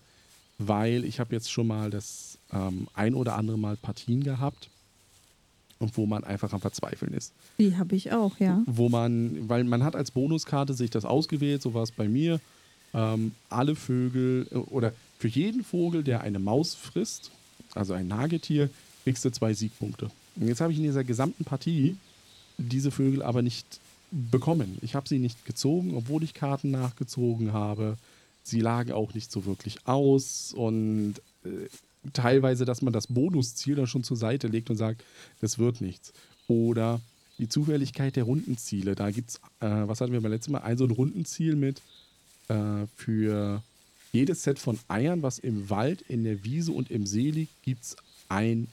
Weil ich habe jetzt schon mal das ähm, ein oder andere Mal Partien gehabt und wo man einfach am Verzweifeln ist Die habe ich auch, ja. wo man, weil man hat als Bonuskarte sich das ausgewählt, so war es bei mir, ähm, alle Vögel äh, oder für jeden Vogel, der eine Maus frisst, also ein Nagetier, kriegst du zwei Siegpunkte. Und jetzt habe ich in dieser gesamten Partie diese Vögel aber nicht bekommen. Ich habe sie nicht gezogen, obwohl ich Karten nachgezogen habe. Sie lagen auch nicht so wirklich aus und äh, teilweise, dass man das Bonusziel dann schon zur Seite legt und sagt, das wird nichts. Oder die Zufälligkeit der Rundenziele. Da gibt es, äh, was hatten wir beim letzten Mal? Ein so ein Rundenziel mit äh, für jedes Set von Eiern, was im Wald, in der Wiese und im See liegt, gibt es ein,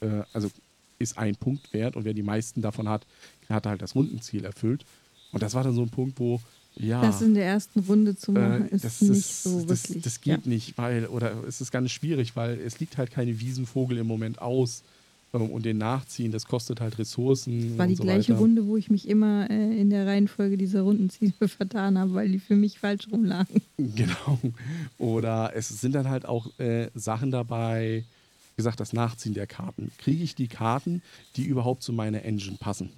äh, also ist ein Punkt wert und wer die meisten davon hat, hat halt das Rundenziel erfüllt. Und das war dann so ein Punkt, wo, ja. Das in der ersten Runde zu machen, Äh, ist das, nicht so das, wirklich. das geht nicht, weil, oder es ist ganz schwierig, weil es liegt halt keine Wiesenvogel im Moment aus. Und den Nachziehen, das kostet halt Ressourcen. Das war die so gleiche weiter. Runde, wo ich mich immer äh, in der Reihenfolge dieser Rundenziele vertan habe, weil die für mich falsch rumlagen. Genau. Oder es sind dann halt auch äh, Sachen dabei, wie gesagt, das Nachziehen der Karten. Kriege ich die Karten, die überhaupt zu meiner Engine passen?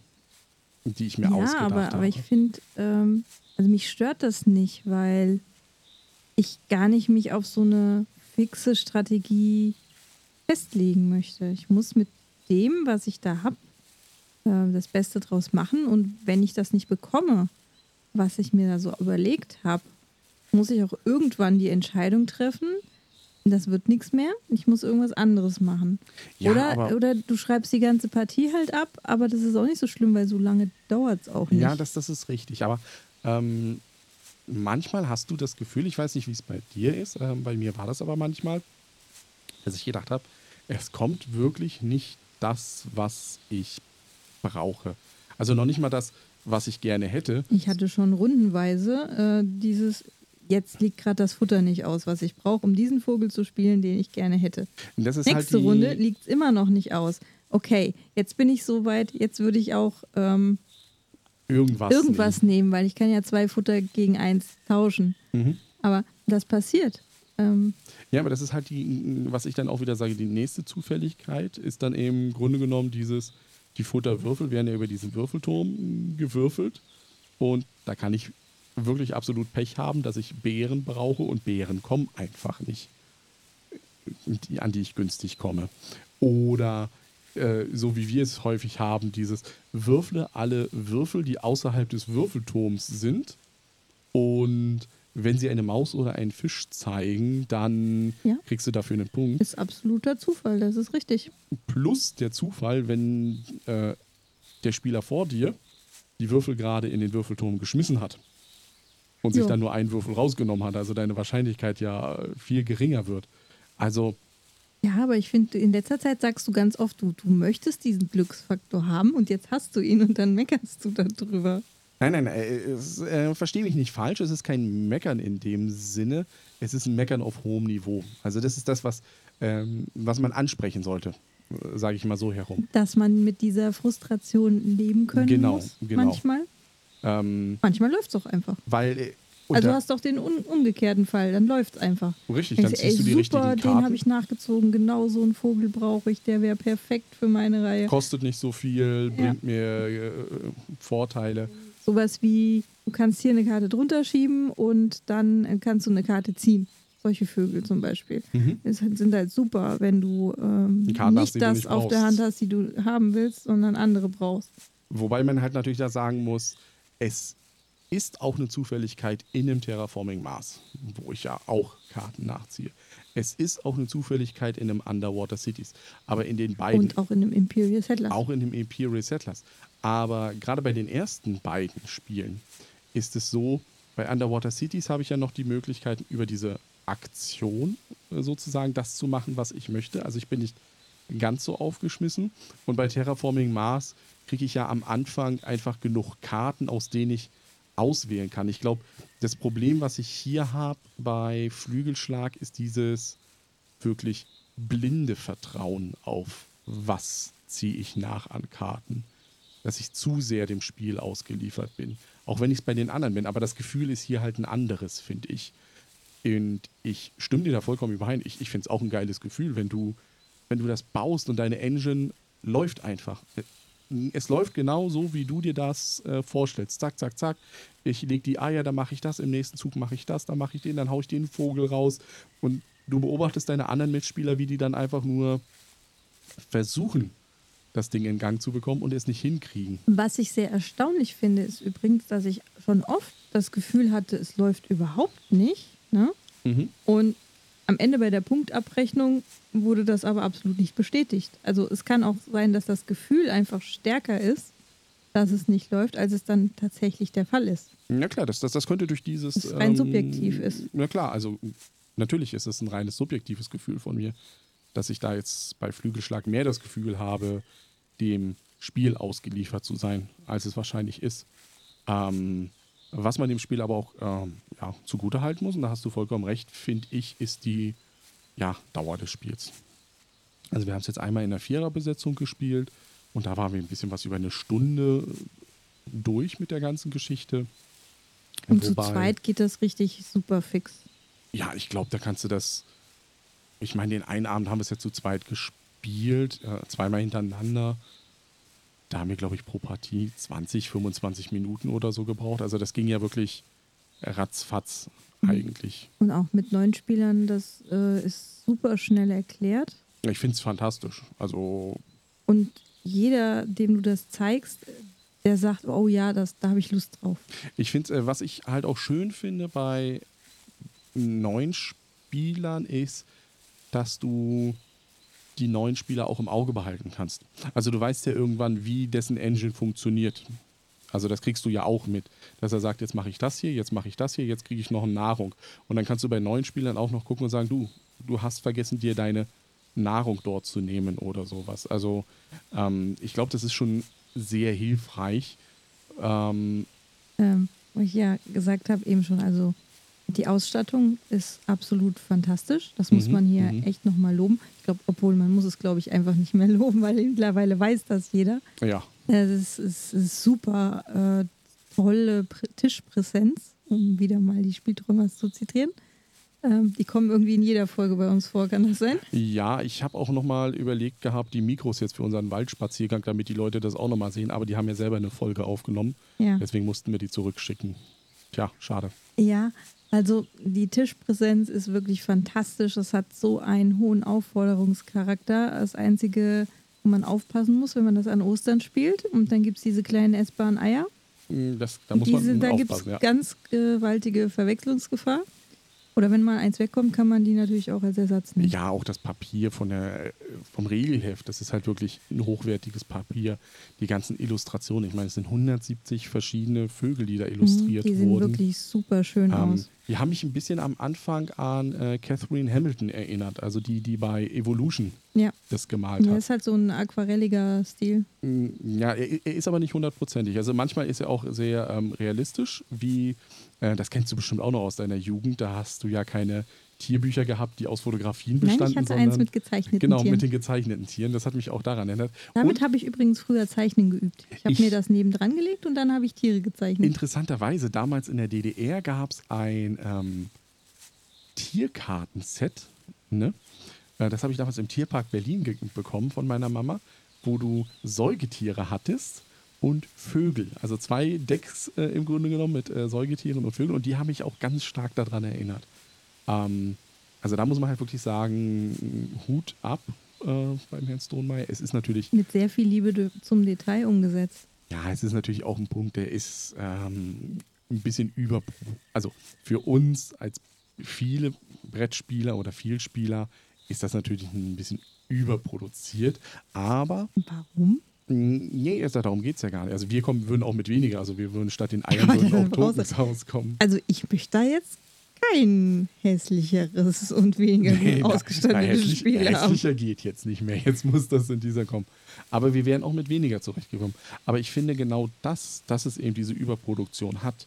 Die ich mir ja, ausgedacht aber, habe. aber ich finde, ähm, also mich stört das nicht, weil ich gar nicht mich auf so eine fixe Strategie festlegen möchte. Ich muss mit dem, was ich da habe, äh, das Beste draus machen. Und wenn ich das nicht bekomme, was ich mir da so überlegt habe, muss ich auch irgendwann die Entscheidung treffen, das wird nichts mehr, ich muss irgendwas anderes machen. Ja, oder, oder du schreibst die ganze Partie halt ab, aber das ist auch nicht so schlimm, weil so lange dauert es auch nicht. Ja, das, das ist richtig. Aber ähm, manchmal hast du das Gefühl, ich weiß nicht, wie es bei dir ist, ähm, bei mir war das aber manchmal, dass ich gedacht habe, es kommt wirklich nicht das, was ich brauche. Also noch nicht mal das, was ich gerne hätte. Ich hatte schon rundenweise äh, dieses, jetzt liegt gerade das Futter nicht aus, was ich brauche, um diesen Vogel zu spielen, den ich gerne hätte. Ist Nächste halt Runde liegt es immer noch nicht aus. Okay, jetzt bin ich soweit, jetzt würde ich auch ähm, irgendwas. irgendwas nehmen, weil ich kann ja zwei Futter gegen eins tauschen. nehmen. Mhm. Aber das passiert. Ähm, Ja, aber das ist halt die, was ich dann auch wieder sage, die nächste Zufälligkeit ist dann eben im Grunde genommen dieses, die Futterwürfel werden ja über diesen Würfelturm gewürfelt und da kann ich wirklich absolut Pech haben, dass ich Beeren brauche und Beeren kommen einfach nicht, an die ich günstig komme. Oder äh, so wie wir es häufig haben, dieses Würfle alle Würfel, die außerhalb des Würfelturms sind und wenn sie eine Maus oder einen Fisch zeigen, dann Ja. kriegst du dafür einen Punkt. ist absoluter Zufall, das ist richtig. Plus der Zufall, wenn äh, der Spieler vor dir die Würfel gerade in den Würfelturm geschmissen hat und sich Ja. dann nur einen Würfel rausgenommen hat, also deine Wahrscheinlichkeit ja viel geringer wird. Also Ja, aber ich finde, in letzter Zeit sagst du ganz oft, du, du möchtest diesen Glücksfaktor haben und jetzt hast du ihn und dann meckerst du darüber. Nein, nein, äh, es, äh, verstehe mich nicht falsch. Es ist kein Meckern in dem Sinne. Es ist ein Meckern auf hohem Niveau. Also das ist das, was, ähm, was man ansprechen sollte, sage ich mal so herum. Dass man mit dieser Frustration leben können Genau, muss. genau. Manchmal. Ähm, Manchmal läuft es auch einfach. weil äh, Also du hast doch den un umgekehrten Fall, dann läuft es einfach. richtig, dann du, ey, ziehst du die super, richtigen den Karten. habe ich nachgezogen, genau so einen Vogel brauche ich, der wäre perfekt für meine Reihe. Kostet nicht so viel, Ja. bringt mir äh, Vorteile. Sowas wie, du kannst hier eine Karte drunter schieben und dann äh, kannst du eine Karte ziehen. Solche Vögel zum Beispiel. Mhm. Es sind halt super, wenn du ähm, hast, nicht du das nicht auf der. Hand hast, die du haben willst, sondern andere brauchst. Wobei man halt natürlich da sagen muss, es ist auch eine Zufälligkeit in einem Terraforming Mars, wo ich ja auch Karten nachziehe. Es ist auch eine Zufälligkeit in einem Underwater Cities. Aber in den beiden, Und auch in einem Imperial Settlers. auch in dem Imperial Settlers. Aber gerade bei den ersten beiden Spielen ist es so, bei Underwater Cities habe ich ja noch die Möglichkeit, über diese Aktion äh, sozusagen das zu machen, was ich möchte. Also ich bin nicht ganz so aufgeschmissen. Und bei Terraforming Mars kriege ich ja am Anfang einfach genug Karten, aus denen ich auswählen kann. Ich glaube, das Problem, was ich hier habe bei Flügelschlag, ist dieses wirklich blinde Vertrauen auf, was ziehe ich nach an Karten. Dass ich zu sehr dem Spiel ausgeliefert bin. Auch wenn ich es bei den anderen bin. Aber das Gefühl ist hier halt ein anderes, finde ich. Und ich stimme dir da vollkommen überein. Ich, ich finde es auch ein geiles Gefühl, wenn du, wenn du das baust und deine Engine läuft einfach. Es läuft genau so, wie du dir das äh, vorstellst. Zack, zack, zack. Ich lege die Eier, dann mache ich das. Im nächsten Zug mache ich das, dann mache ich den, dann haue ich den Vogel raus. Und du beobachtest deine anderen Mitspieler, wie die dann einfach nur versuchen, das Ding in Gang zu bekommen und es nicht hinkriegen. Was ich sehr erstaunlich finde, ist übrigens, dass ich schon oft das Gefühl hatte, es läuft überhaupt nicht. Ne? Mhm. Und am Ende bei der Punktabrechnung wurde das aber absolut nicht bestätigt. Also es kann auch sein, dass das Gefühl einfach stärker ist, dass es nicht läuft, als es dann tatsächlich der Fall ist. Ja klar, das, das, das könnte durch dieses... ähm, Das rein subjektiv ist. Na klar, also natürlich ist es ein reines subjektives Gefühl von mir, dass ich da jetzt bei Flügelschlag mehr das Gefühl habe, dem Spiel ausgeliefert zu sein, als es wahrscheinlich ist. Ähm, was man dem Spiel aber auch ähm, ja, zugutehalten muss, und da hast du vollkommen recht, finde ich, ist die ja, Dauer des Spiels. Also wir haben es jetzt einmal in der Viererbesetzung gespielt und da waren wir ein bisschen was über eine Stunde durch mit der ganzen Geschichte. Und zu Wobei- zweit geht das richtig super fix. ja, ich glaube, da kannst du das. Ich meine, den einen Abend haben wir es ja zu zweit gespielt, äh, zweimal hintereinander. Da haben wir, glaube ich, pro Partie 20, 25 Minuten oder so gebraucht. Also das ging ja wirklich ratzfatz Mhm. eigentlich. Und auch mit neuen Spielern, das äh, ist super schnell erklärt. Ich finde es fantastisch. Also Und jeder, dem du das zeigst, der sagt, oh ja, das, da habe ich Lust drauf. Ich finde, äh, was ich halt auch schön finde bei neuen Spielern ist, dass du die neuen Spieler auch im Auge behalten kannst. Also du weißt ja irgendwann, wie dessen Engine funktioniert. Also das kriegst du ja auch mit, dass er sagt, jetzt mache ich das hier, jetzt mache ich das hier, jetzt kriege ich noch eine Nahrung. Und dann kannst du bei neuen Spielern auch noch gucken und sagen, du, du hast vergessen, dir deine Nahrung dort zu nehmen oder sowas. Also ähm, ich glaube, das ist schon sehr hilfreich. Ähm, ähm, wo ich ja gesagt habe, eben schon, also die Ausstattung ist absolut fantastisch. Das muss Mhm, man hier mhm. echt nochmal loben. Ich glaube, obwohl man muss es, glaube ich, einfach nicht mehr loben, weil mittlerweile weiß das jeder. ja, Es ist, ist super äh, tolle Pr Tischpräsenz, um wieder mal die Spielträumers zu zitieren. Ähm, die kommen irgendwie in jeder Folge bei uns vor, kann das sein? Ja, ich habe auch nochmal überlegt gehabt, die Mikros jetzt für unseren Waldspaziergang, damit die Leute das auch nochmal sehen, aber die haben ja selber eine Folge aufgenommen. Ja. Deswegen mussten wir die zurückschicken. Tja, schade. Ja, also die Tischpräsenz ist wirklich fantastisch. Es hat so einen hohen Aufforderungscharakter. Das Einzige, wo man aufpassen muss, wenn man das an Ostern spielt. Und dann gibt es diese kleinen essbaren Eier. Hm, Das, da muss diese, man da gibt es ja. ganz gewaltige Verwechslungsgefahr. Oder wenn mal eins wegkommt, kann man die natürlich auch als Ersatz nehmen. Ja, auch das Papier von der, vom Regelheft, das ist halt wirklich ein hochwertiges Papier. Die ganzen Illustrationen, ich meine, es sind 170 verschiedene Vögel, die da illustriert Mhm, die sehen wurden. wirklich super schön Ähm, aus. Die haben mich ein bisschen am Anfang an äh, Catherine Hamilton erinnert, also die, die bei Evolution Ja. das gemalt Ja, hat. ist halt so ein aquarelliger Stil. Mm, Ja, er, er ist aber nicht hundertprozentig. Also manchmal ist er auch sehr ähm, realistisch, wie, äh, das kennst du bestimmt auch noch aus deiner Jugend, da hast du ja keine Tierbücher gehabt, die aus Fotografien Nein, bestanden, ich hatte sondern eins mit gezeichneten genau, Tieren. mit den gezeichneten Tieren. Das hat mich auch daran erinnert. Damit habe ich übrigens früher Zeichnen geübt. Ich habe mir das nebendran gelegt und dann habe ich Tiere gezeichnet. interessanterweise, damals in der DDR gab es ein ähm, Tierkartenset, ne? Äh, Das habe ich damals im Tierpark Berlin bekommen von meiner Mama, wo du Säugetiere hattest und Vögel. Also zwei Decks äh, im Grunde genommen mit äh, Säugetieren und Vögeln und die haben mich auch ganz stark daran erinnert. Ähm, also da muss man halt wirklich sagen, Hut ab äh, beim Herrn Stonemeyer. Es ist natürlich Mit sehr viel Liebe zum Detail umgesetzt. ja, es ist natürlich auch ein Punkt, der ist ähm, ein bisschen über. Also für uns als viele Brettspieler oder Vielspieler ist das natürlich ein bisschen überproduziert. Aber Warum? nee, erst darum geht es ja gar nicht. Also wir kommen, würden auch mit weniger, also wir würden statt den Eiern würden auch Tokens rauskommen. Also ich möchte da jetzt kein hässlicheres und weniger gut Nee, na, na, ausgestattetes hässlich, Spiel haben. hässlicher geht jetzt nicht mehr. Jetzt muss das in dieser kommen. Aber wir wären auch mit weniger zurechtgekommen. Aber ich finde genau das, dass es eben diese Überproduktion hat,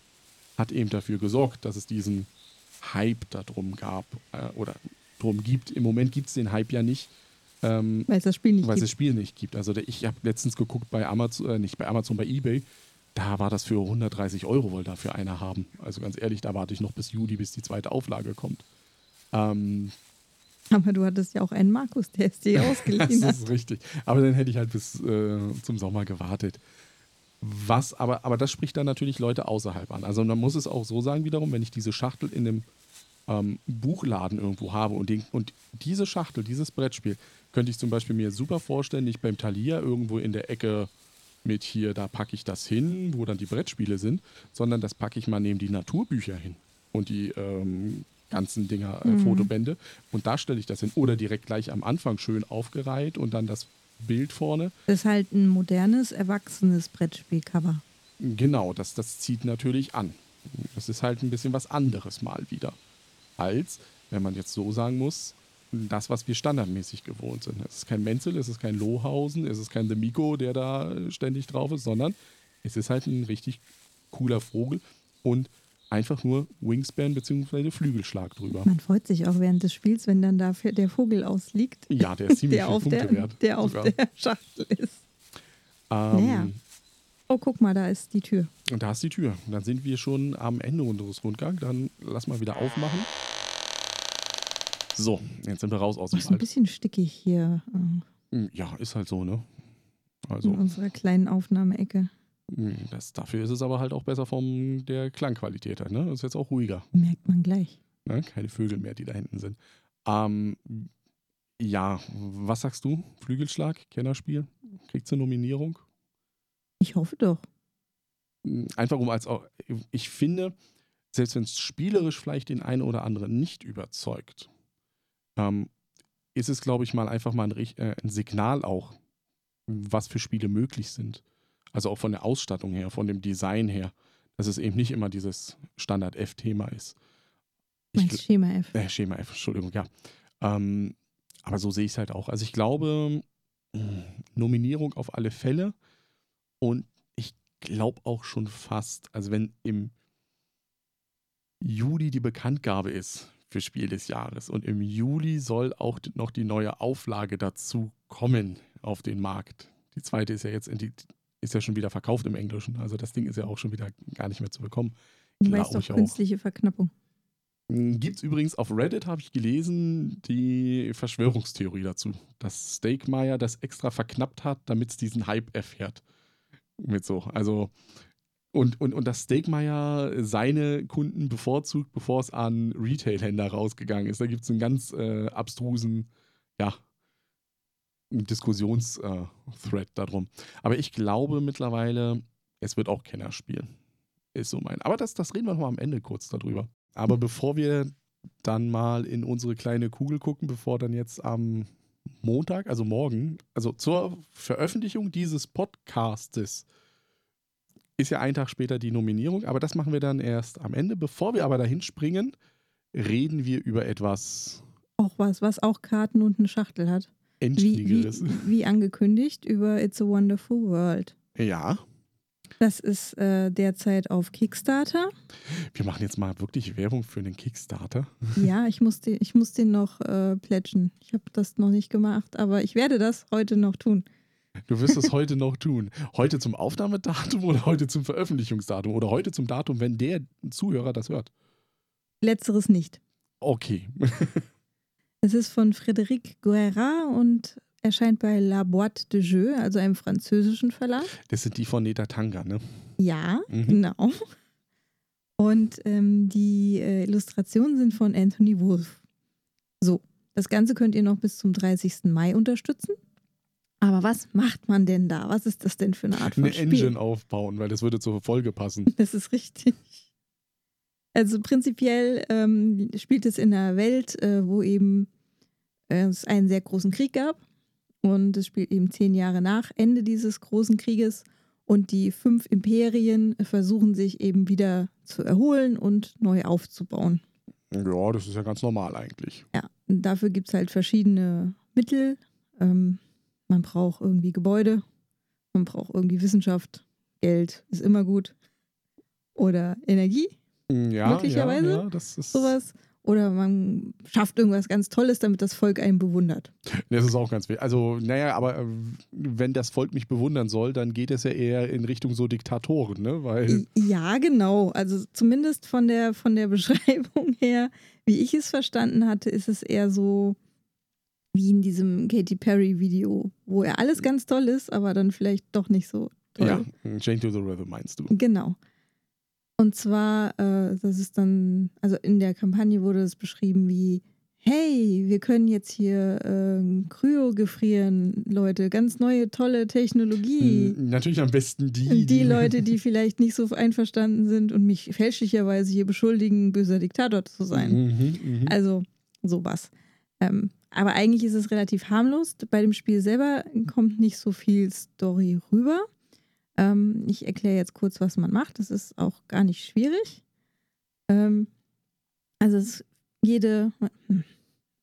hat eben dafür gesorgt, dass es diesen Hype darum gab äh, oder drum gibt. Im Moment gibt es den Hype ja nicht, ähm, Weil es das Spiel nicht weil es gibt. das Spiel nicht gibt. Also der, ich habe letztens geguckt bei Amazon, äh, nicht bei Amazon, bei Ebay. Da war das für 130 Euro, wollte dafür einer haben. Also ganz ehrlich, da warte ich noch bis Juli, bis die zweite Auflage kommt. Ähm, Aber du hattest ja auch einen Markus, der es dir ausgeliehen Das hat. ist richtig. Aber dann hätte ich halt bis äh, zum Sommer gewartet. Was, aber, aber das spricht dann natürlich Leute außerhalb an. Also man muss es auch so sagen wiederum, wenn ich diese Schachtel in einem ähm, Buchladen irgendwo habe und, den, und diese Schachtel, dieses Brettspiel, könnte ich zum Beispiel mir super vorstellen, nicht beim Thalia irgendwo in der Ecke mit hier, da packe ich das hin, wo dann die Brettspiele sind, sondern das packe ich mal neben die Naturbücher hin und die ähm, ganzen Dinger, äh, Fotobände und da stelle ich das hin. Oder direkt gleich am Anfang schön aufgereiht und dann das Bild vorne. Das ist halt ein modernes, erwachsenes Brettspielcover. Genau, das, das zieht natürlich an. Das ist halt ein bisschen was anderes mal wieder. Als, wenn man jetzt so sagen muss, das, was wir standardmäßig gewohnt sind. Es ist kein Menzel, es ist kein Lohausen, es ist kein The Miko, der da ständig drauf ist, sondern es ist halt ein richtig cooler Vogel und einfach nur Wingspan bzw. Flügelschlag drüber. Man freut sich auch während des Spiels, wenn dann dafür der Vogel ausliegt, Ja, der ist ziemlich der auf, Punkte der, wert. der auf sogar. der Schachtel ist. Ähm, Ja. Oh, guck mal, da ist die Tür. Und da ist die Tür. Dann sind wir schon am Ende unseres Rundgangs. Dann lass mal wieder aufmachen. So, jetzt sind wir raus aus dem ist ein Wald. bisschen stickig hier äh, Hm, Ja, ist halt so, ne? in Also, unserer kleinen Aufnahmeecke. hm, das, dafür ist es aber halt auch besser von der Klangqualität her, ne? Ist jetzt auch ruhiger. Merkt man gleich. Ne? Keine Vögel mehr, die da hinten sind. Ähm, ja, was sagst du? Flügelschlag, Kennerspiel? Kriegt eine Nominierung? Ich hoffe doch. einfach um als auch, ich finde, selbst wenn es spielerisch vielleicht den einen oder anderen nicht überzeugt, ähm, ist es, glaube ich, mal einfach mal ein, äh, ein Signal auch, was für Spiele möglich sind. Also auch von der Ausstattung her, von dem Design her, dass es eben nicht immer dieses Standard-F-Thema ist. Ich, Meinst Schema F? Äh, Schema F, Entschuldigung, ja. Ähm, aber so sehe ich es halt auch. Also ich glaube, Nominierung auf alle Fälle und ich glaube auch schon fast, also wenn im Juli die Bekanntgabe ist für Spiel des Jahres und im Juli soll auch noch die neue Auflage dazu kommen auf den Markt. Die zweite ist ja jetzt die, ist ja schon wieder verkauft im Englischen, also das Ding ist ja auch schon wieder gar nicht mehr zu bekommen. Du weißt doch künstliche Verknappung. Gibt es übrigens auf Reddit, habe ich gelesen, die Verschwörungstheorie dazu, dass Steakmeyer das extra verknappt hat, damit es diesen Hype erfährt. Mit so. Also, und, und, und dass Steakmeyer seine Kunden bevorzugt, bevor es an Retail-Händler rausgegangen ist. Da gibt es einen ganz äh, abstrusen, ja, Diskussionsthread äh, darum. Aber ich glaube mittlerweile, es wird auch Kenner spielen. Ist so mein. Aber das, das reden wir noch mal am Ende kurz darüber. Aber bevor wir dann mal in unsere kleine Kugel gucken, bevor dann jetzt am Montag, also morgen, also zur Veröffentlichung dieses Podcastes, ist ja ein Tag später die Nominierung, aber das machen wir dann erst am Ende. Bevor wir aber dahin springen, reden wir über etwas. Auch was, was auch Karten und eine Schachtel hat. Endlicheres. Wie, wie, wie angekündigt über It's a Wonderful World. Ja. Das ist äh, derzeit auf Kickstarter. Wir machen jetzt mal wirklich Werbung für einen Kickstarter. Ja, ich muss den, ich muss den noch äh, plätschen. Ich habe das noch nicht gemacht, aber ich werde das heute noch tun. Du wirst es heute noch tun. Heute zum Aufnahmedatum oder heute zum Veröffentlichungsdatum oder heute zum Datum, wenn der Zuhörer das hört? Letzteres nicht. Okay. es ist von Frédéric Guerra und erscheint bei La Boîte de Jeux, also einem französischen Verlag. Das sind die von Neta Tanga, ne? Ja, mhm. genau. Und ähm, die äh, Illustrationen sind von Anthony Wolf. So, das Ganze könnt ihr noch bis zum 30. Mai unterstützen. Aber was macht man denn da? Was ist das denn für eine Art von eine Spiel? Eine Engine aufbauen, weil das würde zur Folge passen. Das ist richtig. Also prinzipiell ähm, spielt es in einer Welt, äh, wo eben äh, es einen sehr großen Krieg gab und es spielt eben zehn Jahre nach Ende dieses großen Krieges. Und die fünf Imperien versuchen sich eben wieder zu erholen und neu aufzubauen. Ja, das ist ja ganz normal eigentlich. Ja, dafür gibt es halt verschiedene Mittel. Ähm, man braucht irgendwie Gebäude, man braucht irgendwie Wissenschaft, Geld ist immer gut. Oder Energie. Ja, möglicherweise. Ja, ja, das ist sowas. Oder man schafft irgendwas ganz Tolles, damit das Volk einen bewundert. Das ist auch ganz wichtig. Also, naja, aber äh, wenn das Volk mich bewundern soll, dann geht es ja eher in Richtung so Diktatoren, ne? Weil ja, genau. Also zumindest von der, von der Beschreibung her, wie ich es verstanden hatte, ist es eher so wie in diesem Katy Perry-Video, wo er alles ganz toll ist, aber dann vielleicht doch nicht so toll. Ja, Chain to the River meinst du. Genau. Und zwar, äh, das ist dann, also in der Kampagne wurde es beschrieben wie, hey, wir können jetzt hier äh, Kryo gefrieren, Leute, ganz neue, tolle Technologie. Hm, natürlich am besten die. Die, die Leute, die vielleicht nicht so einverstanden sind und mich fälschlicherweise hier beschuldigen, böser Diktator zu sein. Mhm, mh. Also sowas. Ähm, aber eigentlich ist es relativ harmlos. Bei dem Spiel selber kommt nicht so viel Story rüber. Ähm, ich erkläre jetzt kurz, was man macht. Das ist auch gar nicht schwierig. Ähm, also es jede,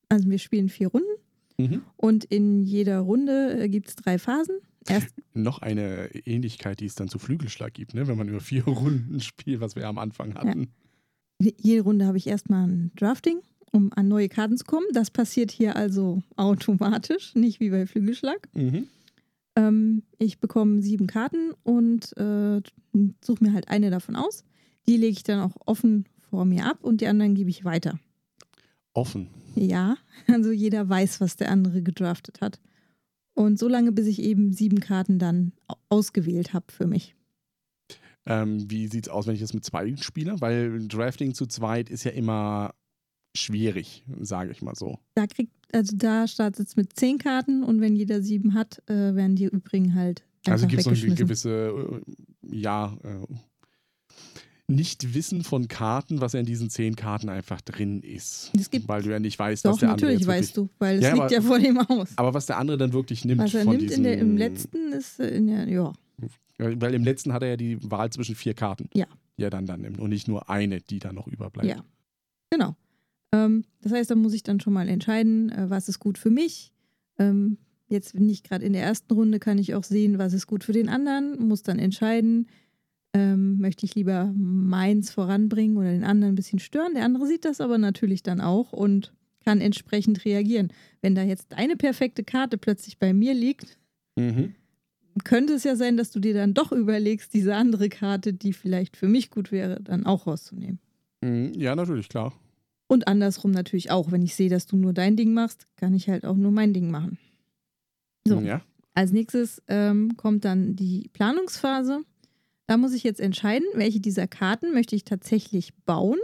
also wir spielen vier Runden mhm. und in jeder Runde äh, gibt es drei Phasen. Erst Noch eine Ähnlichkeit, die es dann zu Flügelschlag gibt, ne? wenn man über vier Runden spielt, was wir am Anfang hatten. Ja. Jede Runde habe ich erstmal ein Drafting, um an neue Karten zu kommen. Das passiert hier also automatisch, nicht wie bei Flügelschlag. Mhm. Ähm, ich bekomme sieben Karten und äh, suche mir halt eine davon aus. Die lege ich dann auch offen vor mir ab und die anderen gebe ich weiter. Offen? Ja, also jeder weiß, was der andere gedraftet hat. Und so lange, bis ich eben sieben Karten dann ausgewählt habe für mich. Ähm, wie sieht es aus, wenn ich jetzt mit zwei Spieler? Weil Drafting zu zweit ist ja immer schwierig, sage ich mal so. Da kriegt, also da startet es mit zehn Karten und wenn jeder sieben hat, äh, werden die übrigen halt. Also gibt es noch eine gewisse, äh, ja, äh, Nicht-Wissen von Karten, was ja in diesen zehn Karten einfach drin ist. Es gibt weil du ja nicht weißt, Doch, was der andere natürlich weißt du, weil es Ja, liegt aber- ja vor dem Haus. Aber was der andere dann wirklich nimmt Was er von nimmt diesen, in der, im letzten ist, äh, in der, ja, Weil im letzten hat er ja die Wahl zwischen vier Karten, Ja. die er dann dann nimmt und nicht nur eine, die dann noch überbleibt. ja, genau. Ähm, das heißt, da muss ich dann schon mal entscheiden, äh, was ist gut für mich. Ähm, jetzt nicht gerade in der ersten Runde, kann ich auch sehen, was ist gut für den anderen, muss dann entscheiden, ähm, möchte ich lieber meins voranbringen oder den anderen ein bisschen stören. Der andere sieht das aber natürlich dann auch und kann entsprechend reagieren. Wenn da jetzt eine perfekte Karte plötzlich bei mir liegt, Mhm. könnte es ja sein, dass du dir dann doch überlegst, diese andere Karte, die vielleicht für mich gut wäre, dann auch rauszunehmen. Mhm. Ja, natürlich, klar. Und andersrum natürlich auch. Wenn ich sehe, dass du nur dein Ding machst, kann ich halt auch nur mein Ding machen. So. Ja. Als nächstes ähm, kommt dann die Planungsphase. Da muss ich jetzt entscheiden, welche dieser Karten möchte ich tatsächlich bauen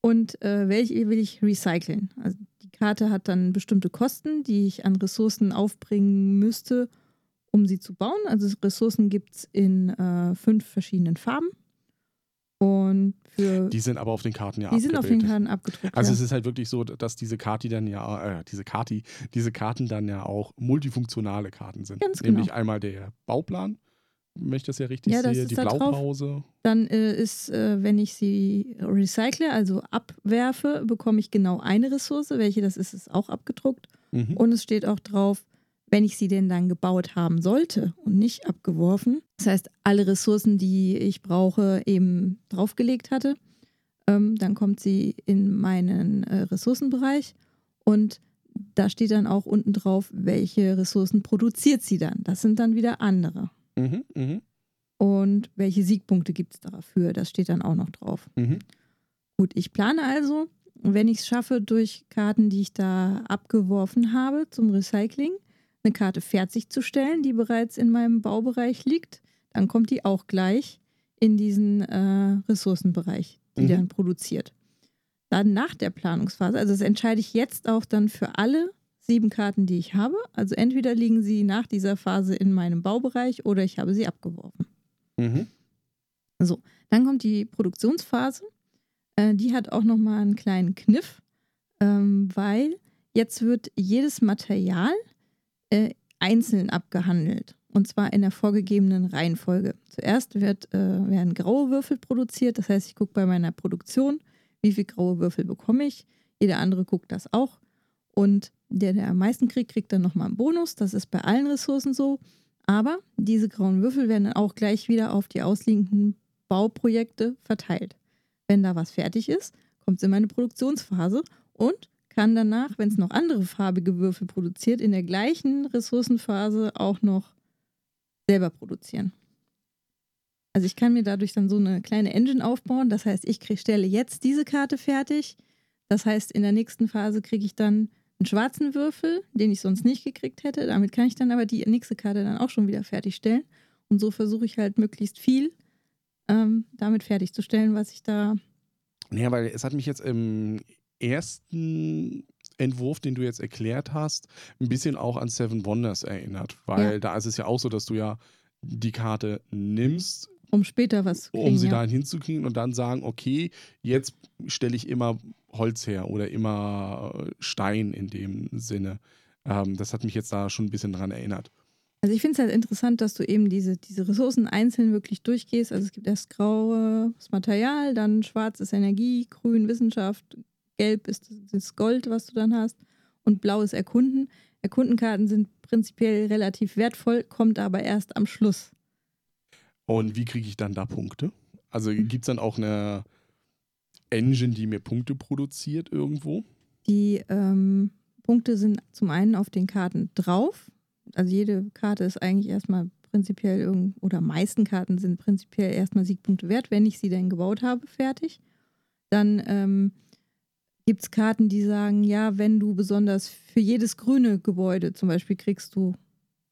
und äh, welche will ich recyceln. Also die Karte hat dann bestimmte Kosten, die ich an Ressourcen aufbringen müsste, um sie zu bauen. Also Ressourcen gibt es in äh, fünf verschiedenen Farben. Und für Die sind aber auf den Karten ja die sind auf den abgebildet. Karten abgedruckt. Also ja. es ist halt wirklich so, dass diese Kati dann ja, äh, diese Kati, diese Karten dann ja auch multifunktionale Karten sind. Ganz genau. Nämlich einmal der Bauplan, wenn ich das ja richtig Ja, sehe, die da drauf. Blaupause. Dann äh, ist, äh, wenn ich sie recycle, also abwerfe, bekomme ich genau eine Ressource. Welche das ist, ist auch abgedruckt. Mhm. Und es steht auch drauf, wenn ich sie denn dann gebaut haben sollte und nicht abgeworfen. Das heißt, alle Ressourcen, die ich brauche, eben draufgelegt hatte. Ähm, dann kommt sie in meinen äh, Ressourcenbereich und da steht dann auch unten drauf, welche Ressourcen produziert sie dann. Das sind dann wieder andere. Mhm. Mhm. Und welche Siegpunkte gibt es dafür? Das steht dann auch noch drauf. Mhm. Gut, ich plane also, wenn ich es schaffe, durch Karten, die ich da abgeworfen habe zum Recycling, eine Karte fertigzustellen, die bereits in meinem Baubereich liegt, dann kommt die auch gleich in diesen äh, Ressourcenbereich, die Mhm. dann produziert. Dann nach der Planungsphase, also das entscheide ich jetzt auch dann für alle sieben Karten, die ich habe. Also entweder liegen sie nach dieser Phase in meinem Baubereich oder ich habe sie abgeworfen. Mhm. Dann kommt die Produktionsphase. Äh, die hat auch nochmal einen kleinen Kniff, ähm, weil jetzt wird jedes Material äh, einzeln abgehandelt. Und zwar in der vorgegebenen Reihenfolge. Zuerst wird, äh, werden graue Würfel produziert. Das heißt, ich gucke bei meiner Produktion, wie viele graue Würfel bekomme ich. Jeder andere guckt das auch. Und der, der am meisten kriegt, kriegt dann nochmal einen Bonus. Das ist bei allen Ressourcen so. Aber diese grauen Würfel werden dann auch gleich wieder auf die ausliegenden Bauprojekte verteilt. Wenn da was fertig ist, kommt es in meine Produktionsphase und kann danach, wenn es noch andere farbige Würfel produziert, in der gleichen Ressourcenphase auch noch selber produzieren. Also ich kann mir dadurch dann so eine kleine Engine aufbauen. Das heißt, ich krieg, stelle jetzt diese Karte fertig. Das heißt, in der nächsten Phase kriege ich dann einen schwarzen Würfel, den ich sonst nicht gekriegt hätte. Damit kann ich dann aber die nächste Karte dann auch schon wieder fertigstellen. Und so versuche ich halt möglichst viel ähm, damit fertigzustellen, was ich da. Ja, weil es hat mich jetzt im ersten Entwurf, den du jetzt erklärt hast, ein bisschen auch an Seven Wonders erinnert. Weil Ja. da ist es ja auch so, dass du ja die Karte nimmst, Um später was zu kriegen. um sie ja. dahin hinzukriegen und dann sagen, okay, jetzt stelle ich immer Holz her oder immer Stein in dem Sinne. Ähm, das hat mich jetzt da schon ein bisschen dran erinnert. Also ich finde es halt interessant, dass du eben diese, diese Ressourcen einzeln wirklich durchgehst. Also es gibt erst graues Material, dann schwarz ist Energie, grün Wissenschaft, gelb ist das Gold, was du dann hast und blau ist Erkunden. Erkundenkarten sind prinzipiell relativ wertvoll, kommt aber erst am Schluss. Und wie kriege ich dann da Punkte? Also Hm. gibt es dann auch eine Engine, die mir Punkte produziert irgendwo? Die ähm, Punkte sind zum einen auf den Karten drauf. Also jede Karte ist eigentlich erstmal prinzipiell irgend oder meisten Karten sind prinzipiell erstmal Siegpunkte wert, wenn ich sie denn gebaut habe, fertig. Dann ähm, gibt es Karten, die sagen, ja, wenn du besonders für jedes grüne Gebäude zum Beispiel kriegst du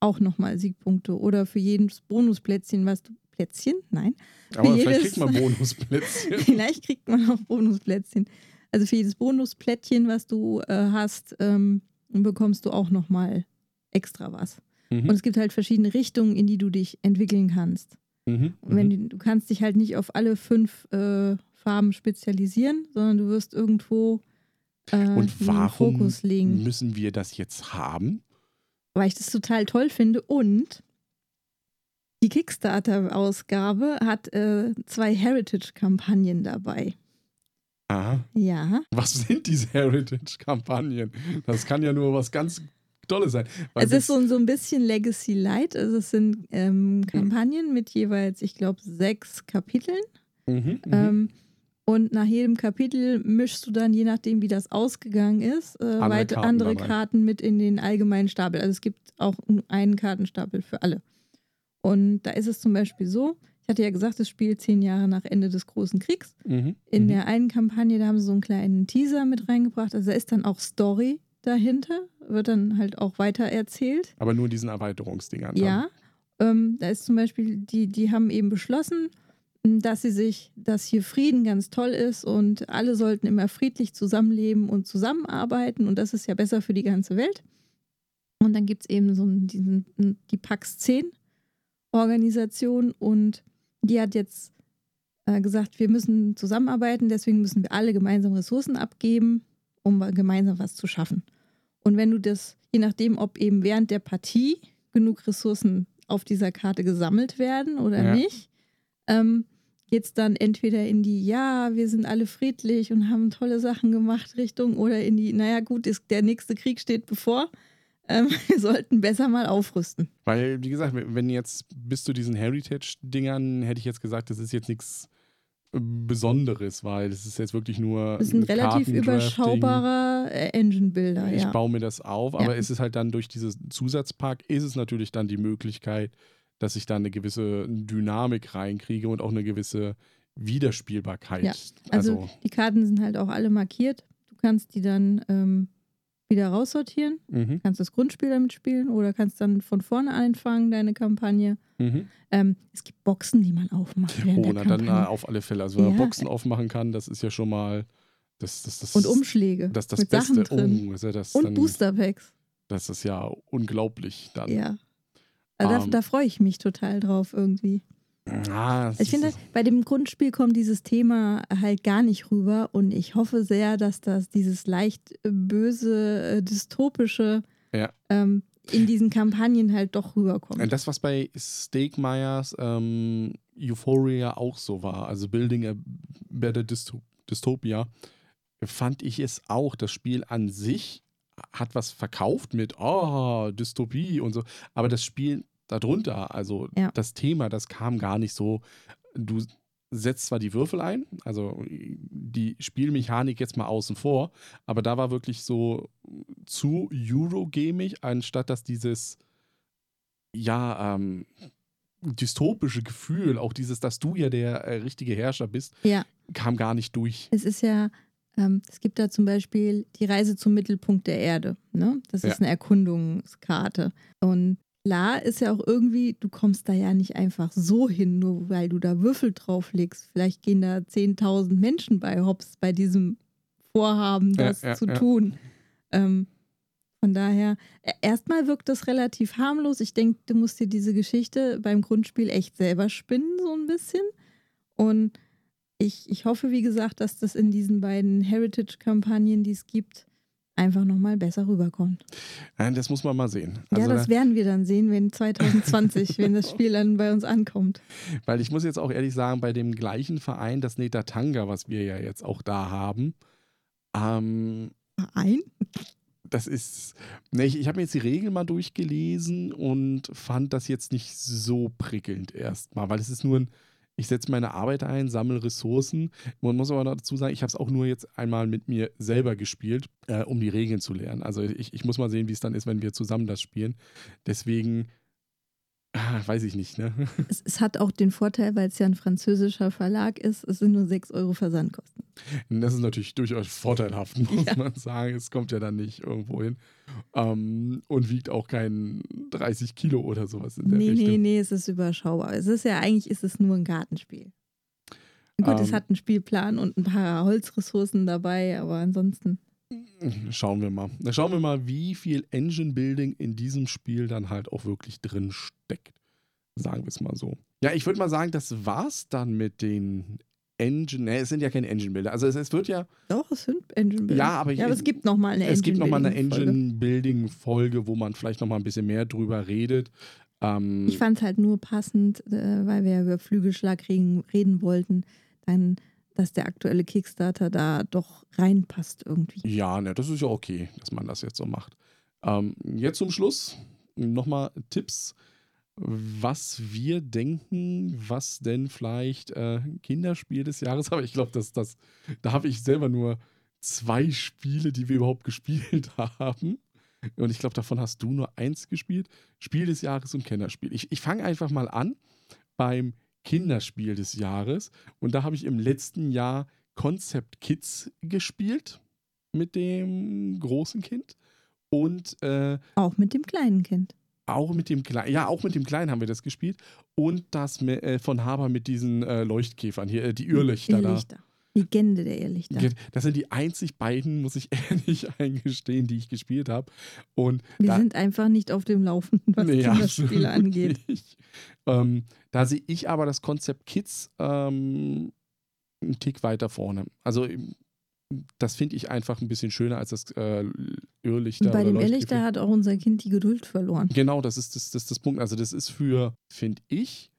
auch nochmal Siegpunkte oder für jedes Bonusplätzchen, was du Plätzchen? Nein. Aber jedes- vielleicht kriegt man Bonusplätzchen. Vielleicht kriegt man auch Bonusplätzchen. Also für jedes Bonusplättchen, was du äh, hast, ähm, bekommst du auch nochmal extra was. Mhm. Und es gibt halt verschiedene Richtungen, in die du dich entwickeln kannst. Mhm. Wenn mhm. die, du kannst dich halt nicht auf alle fünf äh, Farben spezialisieren, sondern du wirst irgendwo äh, Und den warum Fokus legen. müssen wir das jetzt haben? Weil ich das total toll finde und die Kickstarter-Ausgabe hat äh, zwei Heritage-Kampagnen dabei. Aha. Ja, Was sind diese Heritage-Kampagnen? Das kann ja nur was ganz Tolles sein. Es ist so, so ein bisschen Legacy Light. Also es sind ähm, Kampagnen mit jeweils, ich glaube, sechs Kapiteln. Mhm, mhm. Ähm, und nach jedem Kapitel mischst du dann, je nachdem, wie das ausgegangen ist, äh, Andere weit Karten andere. Karten mit in den allgemeinen Stapel. Also es gibt auch einen Kartenstapel für alle. Und da ist es zum Beispiel so, ich hatte ja gesagt, es spielt zehn Jahre nach Ende des Großen Kriegs. Mhm, In mhm. der einen Kampagne, da haben sie so einen kleinen Teaser mit reingebracht. Also da ist dann auch Story dahinter, wird dann halt auch weiter erzählt. Aber nur in diesen Erweiterungsdingern. Ja, ähm, da ist zum Beispiel, die, die haben eben beschlossen, m, dass sie sich, dass hier Frieden ganz toll ist und alle sollten immer friedlich zusammenleben und zusammenarbeiten und das ist ja besser für die ganze Welt. Und dann gibt es eben so einen, diesen, die Pax 10 Organisation und die hat jetzt äh, gesagt, wir müssen zusammenarbeiten, deswegen müssen wir alle gemeinsam Ressourcen abgeben, um gemeinsam was zu schaffen. Und wenn du das, je nachdem, ob eben während der Partie genug Ressourcen auf dieser Karte gesammelt werden oder Ja. nicht, ähm, geht es dann entweder in die, ja, wir sind alle friedlich und haben tolle Sachen gemacht Richtung oder in die, naja gut, ist, der nächste Krieg steht bevor. Ähm, wir sollten besser mal aufrüsten. Weil, wie gesagt, wenn jetzt bis zu diesen Heritage-Dingern hätte ich jetzt gesagt, das ist jetzt nichts Besonderes, weil es ist jetzt wirklich nur. Das ist ein relativ überschaubarer äh, Engine-Builder, Ich ja. baue mir das auf, Ja. aber es ist halt dann durch dieses Zusatzpack, ist es natürlich dann die Möglichkeit, dass ich da eine gewisse Dynamik reinkriege und auch eine gewisse Wiederspielbarkeit. Ja, Also, also die Karten sind halt auch alle markiert. Du kannst die dann ähm, wieder raussortieren, mhm, kannst das Grundspiel damit spielen oder kannst dann von vorne anfangen, deine Kampagne. mhm. Ähm, es gibt Boxen, die man aufmacht während Oh, na dann Kampagne. auf alle Fälle. Also wenn man Ja. Boxen aufmachen kann, das ist ja schon mal das, das, das, Und Umschläge das, das mit Beste. Sachen drin. Oh, ja das, Und dann, Boosterpacks. das ist ja unglaublich dann. Ja. Also da, Ähm. da freue ich mich total drauf irgendwie. Ah, Ich finde, bei dem Grundspiel kommt dieses Thema halt gar nicht rüber und ich hoffe sehr, dass das dieses leicht äh, böse, äh, dystopische Ja. ähm, in diesen Kampagnen halt doch rüberkommt. Das, was bei Steakmeyers ähm, Euphoria auch so war, also Building a Better Dysto Dystopia, fand ich es auch. Das Spiel an sich hat was verkauft mit, oh, Dystopie und so, aber das Spiel darunter, also Ja. das Thema, das kam gar nicht so. Du setzt zwar die Würfel ein, also die Spielmechanik jetzt mal außen vor, aber da war wirklich so zu Eurogamig, anstatt dass dieses ja, ähm, dystopische Gefühl, auch dieses, dass du ja der äh, richtige Herrscher bist, Ja. kam gar nicht durch. Es ist ja, ähm, es gibt da zum Beispiel die Reise zum Mittelpunkt der Erde. Ne? Das Ja. ist eine Erkundungskarte. Und klar ist ja auch irgendwie, du kommst da ja nicht einfach so hin, nur weil du da Würfel drauflegst. Vielleicht gehen da 10.000 Menschen bei Hops bei diesem Vorhaben, Ja, das ja, zu ja. tun. Ähm, von daher, e- erstmal wirkt das relativ harmlos. Ich denke, du musst dir diese Geschichte beim Grundspiel echt selber spinnen, so ein bisschen. Und ich, ich hoffe, wie gesagt, dass das in diesen beiden Heritage-Kampagnen, die es gibt, einfach nochmal besser rüberkommt. Nein, das muss man mal sehen. ja, Also, das werden wir dann sehen, wenn 2020, wenn das Spiel dann bei uns ankommt. weil ich muss jetzt auch ehrlich sagen, bei dem gleichen Verein, das Netatanga, was wir ja jetzt auch da haben, ähm, Ein? das ist, ne, ich, ich habe mir jetzt die Regeln mal durchgelesen und fand das jetzt nicht so prickelnd erstmal, weil es ist nur ein, ich setze meine Arbeit ein, sammle Ressourcen. Man muss aber dazu sagen, ich habe es auch nur jetzt einmal mit mir selber gespielt, äh, um die Regeln zu lernen. Also ich, ich muss mal sehen, wie es dann ist, wenn wir zusammen das spielen. Deswegen, ah, weiß ich nicht, ne? Es, es hat auch den Vorteil, weil es ja ein französischer Verlag ist, es sind nur 6 Euro Versandkosten. Das ist natürlich durchaus vorteilhaft, muss Ja. man sagen. Es kommt ja dann nicht irgendwo hin. Ähm, und wiegt auch kein 30 Kilo oder sowas in der Nee, Richtung. nee, nee, es ist überschaubar. Es ist ja eigentlich ist es nur ein Gartenspiel. Gut, es Ähm. hat einen Spielplan und ein paar Holzressourcen dabei, aber ansonsten. Schauen wir mal. Schauen wir mal, wie viel Engine Building in diesem Spiel dann halt auch wirklich drin steckt. Sagen wir es mal so. Ja, ich würde mal sagen, das war's dann mit den Engine. Ne, es sind ja keine Engine-Bilder. Also es, es, wird ja. Doch, es sind Engine-Bilder. Ja, aber, ja, aber es gibt nochmal eine Engine-Building-Folge. Es gibt nochmal eine Engine-Building-Folge, wo man vielleicht nochmal ein bisschen mehr drüber redet. Ähm, ich fand es halt nur passend, äh, weil wir über Flügelschlag reden, reden wollten, dann, dass der aktuelle Kickstarter da doch reinpasst irgendwie. Ja, ne, das ist ja okay, dass man das jetzt so macht. Ähm, jetzt zum Schluss nochmal Tipps was wir denken, was denn vielleicht äh, Kinderspiel des Jahres, aber ich glaube, dass das, da habe ich selber nur zwei Spiele, die wir überhaupt gespielt haben. Und ich glaube, davon hast du nur eins gespielt. Spiel des Jahres und Kinderspiel. Ich, ich fange einfach mal an beim Kinderspiel des Jahres. Und da habe ich im letzten Jahr Concept Kids gespielt mit dem großen Kind. Und äh, auch mit dem kleinen Kind. Auch mit dem Kleinen, ja, auch mit dem Kleinen haben wir das gespielt. Und das äh, von Haber mit diesen äh, Leuchtkäfern hier, äh, die Irrlichter, Irrlichter. da. Legende der Irrlichter. Das sind die einzig beiden, muss ich ehrlich eingestehen, die ich gespielt habe. Und wir da, sind einfach nicht auf dem Laufenden, was nee, Kinderspiele angeht. Ähm, da sehe ich aber das Konzept Kids ähm, einen Tick weiter vorne. Also das finde ich einfach ein bisschen schöner als das äh, Irrlichter. Bei dem Irrlichter hat auch unser Kind die Geduld verloren. Genau, das ist das, das, das Punkt. Also das ist für, finde ich,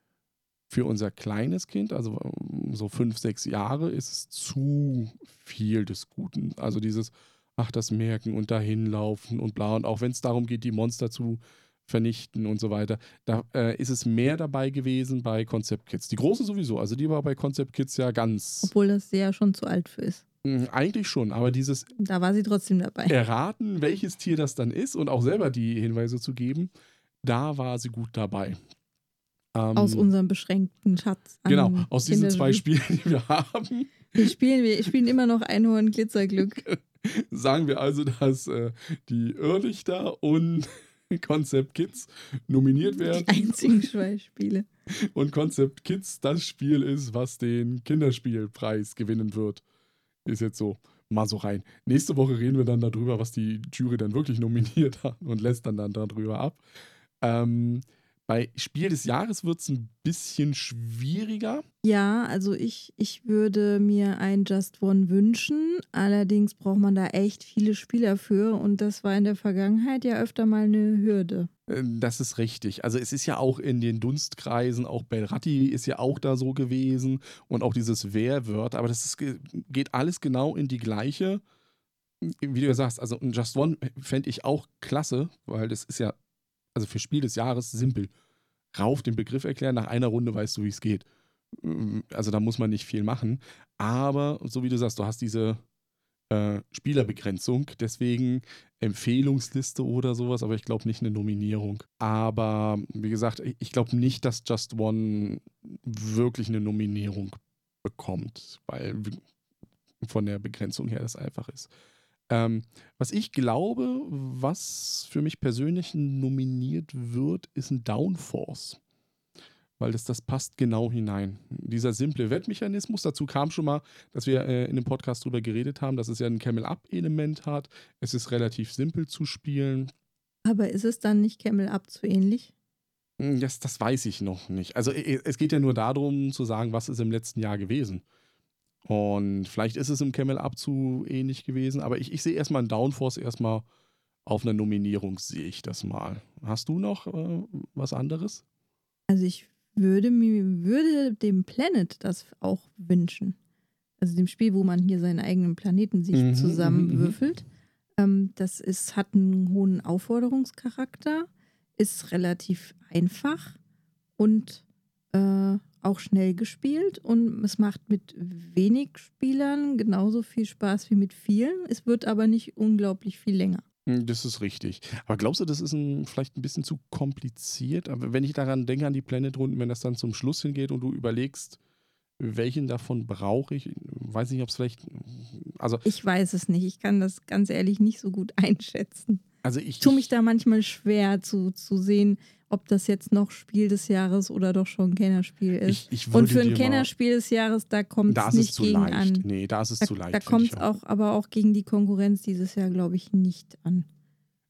für unser kleines Kind, also ähm, so fünf, sechs Jahre, ist es zu viel des Guten. Also dieses, ach, das Merken und dahin laufen und bla. Und auch wenn es darum geht, die Monster zu vernichten und so weiter, da äh, ist es mehr dabei gewesen bei Concept Kids. Die große sowieso, also die war bei Concept Kids ja ganz. Obwohl das ja schon zu alt für ist. Hm, eigentlich schon, aber dieses. Da war sie trotzdem dabei. Erraten, welches Tier das dann ist und auch selber die Hinweise zu geben, da war sie gut dabei. Ähm, aus unserem beschränkten Schatz. genau, aus diesen zwei Spielen, die wir haben. Wir spielen, wir spielen immer noch Einhorn Glitzerglück. Sagen wir also, dass äh, die Irrlichter und Concept Kids nominiert werden. Die einzigen zwei Spiele. Und Concept Kids das Spiel ist, was den Kinderspielpreis gewinnen wird. Ist jetzt so mal so rein. Nächste Woche reden wir dann darüber, was die Jury dann wirklich nominiert hat und lässt dann, dann darüber ab. Ähm, bei Spiel des Jahres wird es ein bisschen schwieriger. Ja, also ich, ich würde mir ein Just One wünschen. Allerdings braucht man da echt viele Spieler für und das war in der Vergangenheit ja öfter mal eine Hürde. Äh, das ist richtig. Also es ist ja auch in den Dunstkreisen, auch Belratti ist ja auch da so gewesen und auch dieses Wehrwort, aber das ist, geht alles genau in die gleiche, wie du sagst, also ein Just One fände ich auch klasse, weil das ist ja also für Spiel des Jahres simpel. Rauf den Begriff erklären, nach einer Runde weißt du, wie es geht. Also da muss man nicht viel machen. Aber so wie du sagst, du hast diese äh, Spielerbegrenzung, deswegen Empfehlungsliste oder sowas, aber ich glaube nicht eine Nominierung. Aber wie gesagt, ich glaube nicht, dass Just One wirklich eine Nominierung bekommt, weil von der Begrenzung her das einfach ist. Ähm, was ich glaube, was für mich persönlich nominiert wird, ist ein Downforce. Weil das, das passt genau hinein. Dieser simple Wettmechanismus, dazu kam schon mal, dass wir äh, in dem Podcast drüber geredet haben, dass es ja ein Camel-Up-Element hat. Es ist relativ simpel zu spielen. Aber ist es dann nicht Camel-Up zu ähnlich? Hm, das, das weiß ich noch nicht. Also es geht ja nur darum zu sagen, was ist im letzten Jahr gewesen. Und vielleicht ist es im Camel Up zu ähnlich gewesen, aber ich, ich sehe erstmal einen Downforce erstmal auf einer Nominierung, sehe ich das mal. Hast du noch äh, was anderes? Also ich würde mir würde dem Planet das auch wünschen. Also dem Spiel, wo man hier seinen eigenen Planeten sich mhm, zusammenwürfelt. Mhm, ähm, das ist, hat einen hohen Aufforderungscharakter, ist relativ einfach und äh, auch schnell gespielt und es macht mit wenig Spielern genauso viel Spaß wie mit vielen. Es wird aber nicht unglaublich viel länger. Hm, das ist richtig. Aber glaubst du, das ist ein, vielleicht ein bisschen zu kompliziert? Aber wenn ich daran denke, an die Planet-Runden, wenn das dann zum Schluss hingeht und du überlegst, welchen davon brauche ich, weiß nicht, ob es vielleicht. Also ich weiß es nicht. Ich kann das ganz ehrlich nicht so gut einschätzen. Also ich tue mich da manchmal schwer zu, zu sehen, ob das jetzt noch Spiel des Jahres oder doch schon ein Kennerspiel ist. Ich, ich und für ein Kennerspiel des Jahres, da kommt es nicht gegen leicht. an. Nee, da ist es da, zu leicht. Da kommt es auch, aber auch gegen die Konkurrenz dieses Jahr, glaube ich, nicht an.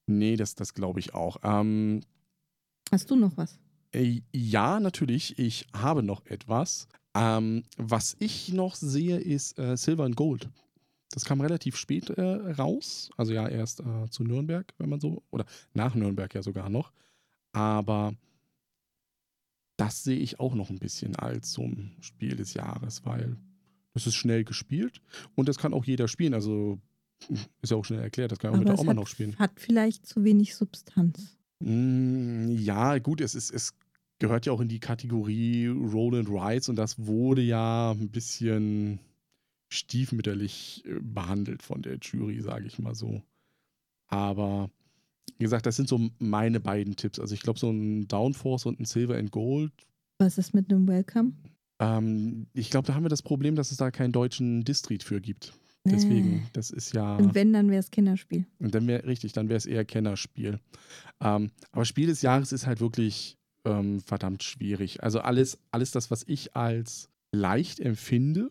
Nee, das, das glaube ich auch. Ähm, Hast du noch was? Äh, ja, natürlich. Ich habe noch etwas. Ähm, was ich noch sehe, ist äh, Silver and Gold. Das kam relativ spät äh, raus. Also ja, erst äh, zu Nürnberg, wenn man so, oder nach Nürnberg ja sogar noch. Aber das sehe ich auch noch ein bisschen als so ein Spiel des Jahres, weil es ist schnell gespielt und das kann auch jeder spielen. Also ist ja auch schnell erklärt, das kann auch es auch mal hat, noch spielen. hat vielleicht zu wenig Substanz. Mm, Ja, gut, es, ist, es gehört ja auch in die Kategorie Roll and Rides und das wurde ja ein bisschen stiefmütterlich äh, behandelt von der Jury, sage ich mal so. Aber wie gesagt, das sind so meine beiden Tipps. Also ich glaube, so ein Downforce und ein Silver and Gold. Was ist mit einem Welcome? Ähm, ich glaube, da haben wir das Problem, dass es da keinen deutschen Distrit für gibt. Deswegen, Äh. das ist ja. Und wenn, dann wäre es Kinderspiel. Und dann wäre richtig, dann wäre es eher Kennerspiel. Ähm, aber Spiel des Jahres ist halt wirklich ähm, verdammt schwierig. Also alles, alles das, was ich als leicht empfinde,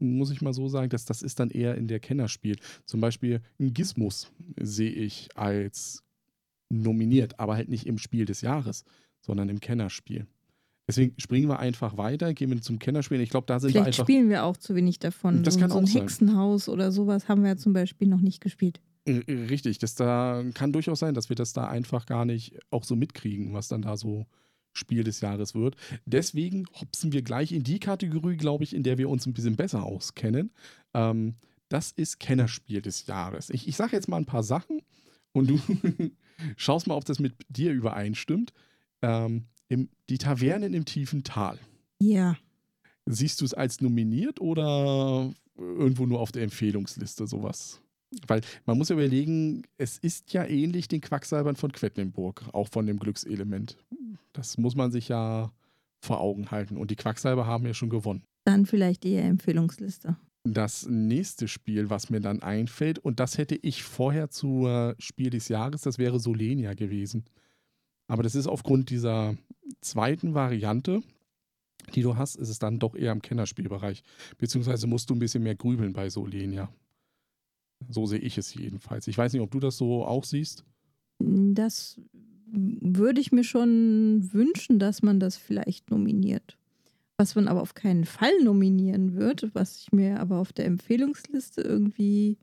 muss ich mal so sagen, dass das ist dann eher in der Kennerspiel. Zum Beispiel ein Gizmus sehe ich als nominiert, aber halt nicht im Spiel des Jahres, sondern im Kennerspiel. Deswegen springen wir einfach weiter, gehen wir zum Kennerspiel. Ich glaube, da sind wir Vielleicht einfach. spielen wir auch zu wenig davon. Das so, kann so auch ein sein. Hexenhaus oder sowas haben wir ja zum Beispiel noch nicht gespielt. Richtig, das da kann durchaus sein, dass wir das da einfach gar nicht auch so mitkriegen, was dann da so Spiel des Jahres wird. Deswegen hopsen wir gleich in die Kategorie, glaube ich, in der wir uns ein bisschen besser auskennen. Ähm, das ist Kennerspiel des Jahres. Ich, ich sage jetzt mal ein paar Sachen und du schaust mal, ob das mit dir übereinstimmt. Ähm, im, die Tavernen im tiefen Tal. Ja. Siehst du es als nominiert oder irgendwo nur auf der Empfehlungsliste sowas? Weil man muss ja überlegen, es ist ja ähnlich den Quacksalbern von Quedlinburg, auch von dem Glückselement. Das muss man sich ja vor Augen halten. Und die Quacksalber haben ja schon gewonnen. Dann vielleicht eher Empfehlungsliste. Das nächste Spiel, was mir dann einfällt, und das hätte ich vorher zur Spiel des Jahres, das wäre Solenia gewesen. Aber das ist aufgrund dieser zweiten Variante, die du hast, ist es dann doch eher im Kennerspielbereich. Beziehungsweise musst du ein bisschen mehr grübeln bei Solenia. So sehe ich es jedenfalls. Ich weiß nicht, ob du das so auch siehst. Das würde ich mir schon wünschen, dass man das vielleicht nominiert. Was man aber auf keinen Fall nominieren wird, was ich mir aber auf der Empfehlungsliste irgendwie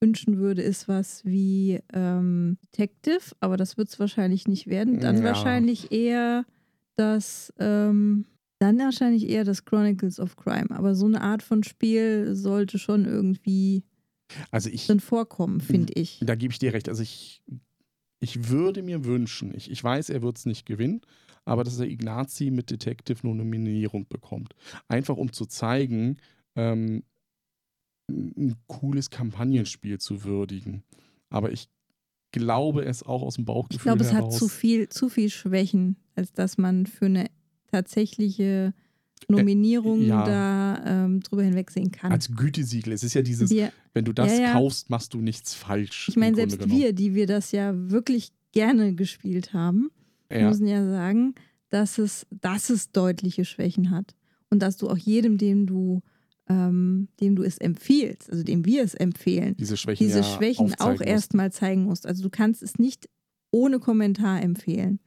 wünschen würde, ist was wie ähm, Detective, aber das wird es wahrscheinlich nicht werden. Dann Ja. wahrscheinlich eher das, ähm, dann wahrscheinlich eher das Chronicles of Crime. Aber so eine Art von Spiel sollte schon irgendwie Also ich, drin vorkommen, finde ich. Da gebe ich dir recht. Also ich, ich würde mir wünschen, ich, ich weiß, er wird es nicht gewinnen, aber dass der Ignazi mit Detective nur eine Nominierung bekommt. Einfach um zu zeigen, ähm, ein cooles Kampagnenspiel zu würdigen. Aber ich glaube es auch aus dem Bauchgefühl Ich glaube, es hat heraus. zu viel, zu viel Schwächen, als dass man für eine tatsächliche Nominierung Äh, ja. da ähm, drüber hinwegsehen kann. als Gütesiegel. Es ist ja dieses, wir, wenn du das Ja, ja. kaufst, machst du nichts falsch. ich meine, selbst wir, die wir das ja wirklich gerne gespielt haben, müssen ja sagen, dass es, dass es deutliche Schwächen hat. Und dass du auch jedem, dem du, ähm, dem du es empfiehlst, also dem wir es empfehlen, diese Schwächen, diese Schwächen auch erstmal zeigen musst. Also du kannst es nicht ohne Kommentar empfehlen.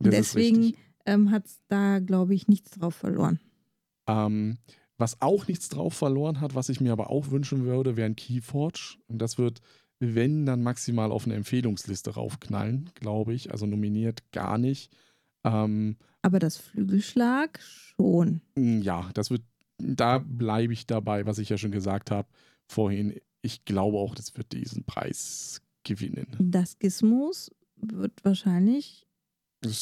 Deswegen ähm, hat es da, glaube ich, nichts drauf verloren. Ähm, was auch nichts drauf verloren hat, was ich mir aber auch wünschen würde, wäre ein Keyforge. Und das wird, wenn, dann maximal auf eine Empfehlungsliste raufknallen, glaube ich. Also nominiert gar nicht. Ähm, Aber das Flügelschlag schon. ja, das wird, da bleibe ich dabei, was ich ja schon gesagt habe vorhin. Ich glaube auch, das wird diesen Preis gewinnen. Das Gizmos wird wahrscheinlich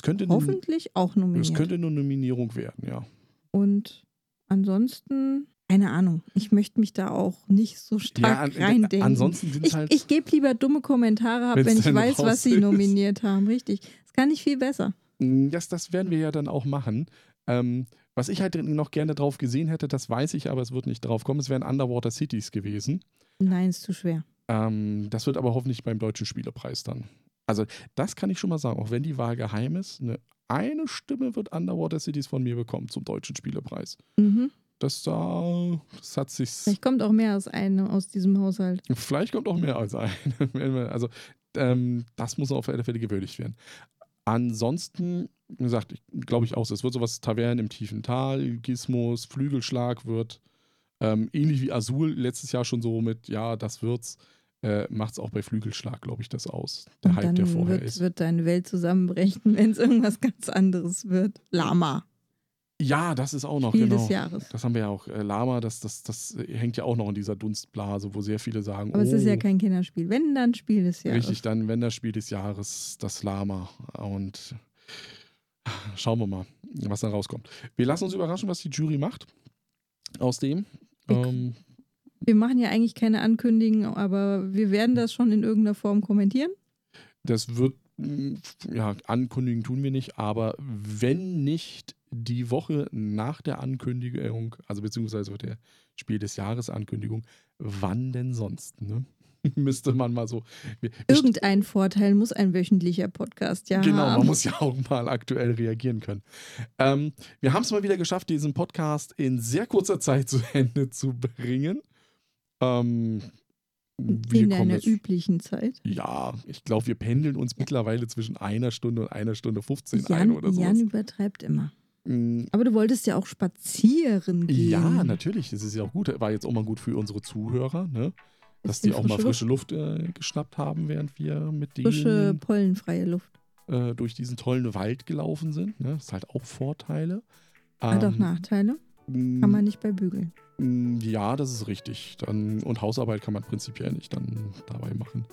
könnte, eine, hoffentlich auch es nominiert. könnte eine Nominierung werden, ja. Und ansonsten, keine Ahnung, ich möchte mich da auch nicht so stark an- reindenken. ansonsten sind ich, halt. ich gebe lieber dumme Kommentare ab, wenn ich weiß, was sie ist. nominiert haben. Richtig. Das kann ich viel besser. Mm, Das, das werden wir ja dann auch machen. Ähm, was ich halt noch gerne drauf gesehen hätte, das weiß ich, aber es wird nicht drauf kommen. Es wären Underwater Cities gewesen. Nein, ist zu schwer. Ähm, das wird aber hoffentlich beim Deutschen Spielepreis dann. Also, das kann ich schon mal sagen, auch wenn die Wahl geheim ist, eine, eine Stimme wird Underwater Cities von mir bekommen zum Deutschen Spielepreis. Mhm. Das, da, das hat sich. Vielleicht kommt auch mehr als eine aus diesem Haushalt. Vielleicht kommt auch mehr als eine. Also, ähm, das muss auf alle Fälle gewürdigt werden. ansonsten, wie gesagt, glaube ich auch, es wird sowas Tavernen im tiefen Tal, Gizmos, Flügelschlag wird ähm, ähnlich wie Azul letztes Jahr schon so mit, ja, das wird's, äh, macht es auch bei Flügelschlag, glaube ich, das aus. Der Und Hype, dann der vorher wird, ist. wird deine Welt zusammenbrechen, wenn es irgendwas ganz anderes wird. Lama. Ja, das ist auch noch, Spiel genau. des Jahres. Das haben wir ja auch. Äh, Lama, das, das, das hängt ja auch noch in dieser Dunstblase, wo sehr viele sagen, Aber oh, es ist ja kein Kinderspiel. Wenn, dann Spiel des Jahres. richtig, dann, wenn das Spiel des Jahres, das Lama. Und schauen wir mal, was da rauskommt. Wir lassen uns überraschen, was die Jury macht. Aus dem. Ähm, Wir machen ja eigentlich keine Ankündigungen, aber wir werden das schon in irgendeiner Form kommentieren. Das wird, mh, ja, ankündigen tun wir nicht, aber wenn nicht die Woche nach der Ankündigung, also beziehungsweise der Spiel des Jahres Ankündigung, wann denn sonst, ne? Müsste man mal so. Irgendein Vorteil muss ein wöchentlicher Podcast ja Genau, man muss ja auch mal aktuell reagieren können. Ähm, wir haben es mal wieder geschafft, diesen Podcast in sehr kurzer Zeit zu Ende zu bringen. Ähm, in deiner jetzt- üblichen Zeit. Ja, ich glaube, wir pendeln uns mittlerweile zwischen einer Stunde und einer Stunde 15 ein Jan, oder so. Jan übertreibt immer. Mm, Aber du wolltest ja auch spazieren gehen. Ja, natürlich. Das ist ja auch gut. War jetzt auch mal gut für unsere Zuhörer, ne? Dass die auch mal frische frische Luft, äh, geschnappt haben, während wir mit Frische, denen pollenfreie Luft. äh, durch diesen tollen Wald gelaufen sind. Ne? Das ist halt auch Vorteile. Hat auch Ähm, Nachteile. Mm, Kann man nicht bei Bügeln. mm, Ja, das ist richtig. Dann, und Hausarbeit kann man prinzipiell nicht dann dabei machen.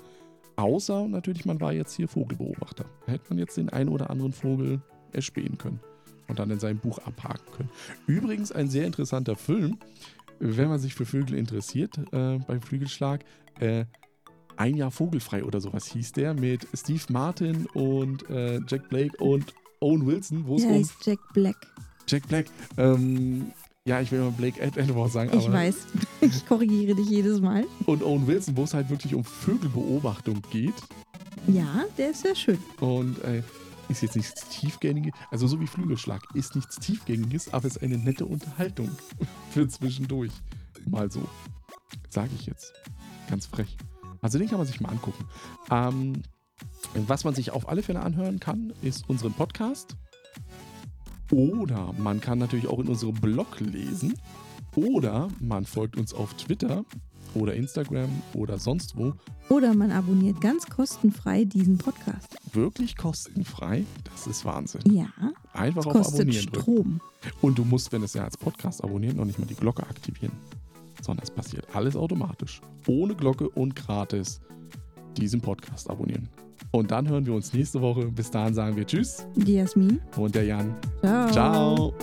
Außer natürlich, man war jetzt hier Vogelbeobachter. Da hätte man jetzt den einen oder anderen Vogel erspähen können und dann in seinem Buch abhaken können. Übrigens ein sehr interessanter Film, wenn man sich für Vögel interessiert, äh, beim Flügelschlag. Äh, ein Jahr vogelfrei oder sowas hieß der mit Steve Martin und äh, Jack Blake und Owen Wilson, wo es um heißt Jack Black. Jack Black. Ähm, ja, ich will mal Blake Ed Edwards sagen, Ich weiß. Ich korrigiere dich jedes Mal. und Owen Wilson, wo es halt wirklich um Vögelbeobachtung geht. Ja, der ist sehr schön. Und äh, ist jetzt nichts Tiefgängiges, also so wie Flügelschlag, ist nichts Tiefgängiges, aber ist eine nette Unterhaltung für zwischendurch. Mal so. Sage ich jetzt. Ganz frech. Also den kann man sich mal angucken. Ähm, was man sich auf alle Fälle anhören kann, ist unseren Podcast. Oder man kann natürlich auch in unserem Blog lesen. Oder man folgt uns auf Twitter oder Instagram oder sonst wo. Oder man abonniert ganz kostenfrei diesen Podcast. Wirklich kostenfrei. Das ist Wahnsinn. Ja, Einfach auf Abonnieren drücken. Strom. Und du musst, wenn es ja als Podcast abonniert, noch nicht mal die Glocke aktivieren. Sondern es passiert alles automatisch. Ohne Glocke und gratis diesen Podcast abonnieren. Und dann hören wir uns nächste Woche. Bis dahin sagen wir Tschüss Die Jasmin. und der Jan. Ciao. Ciao.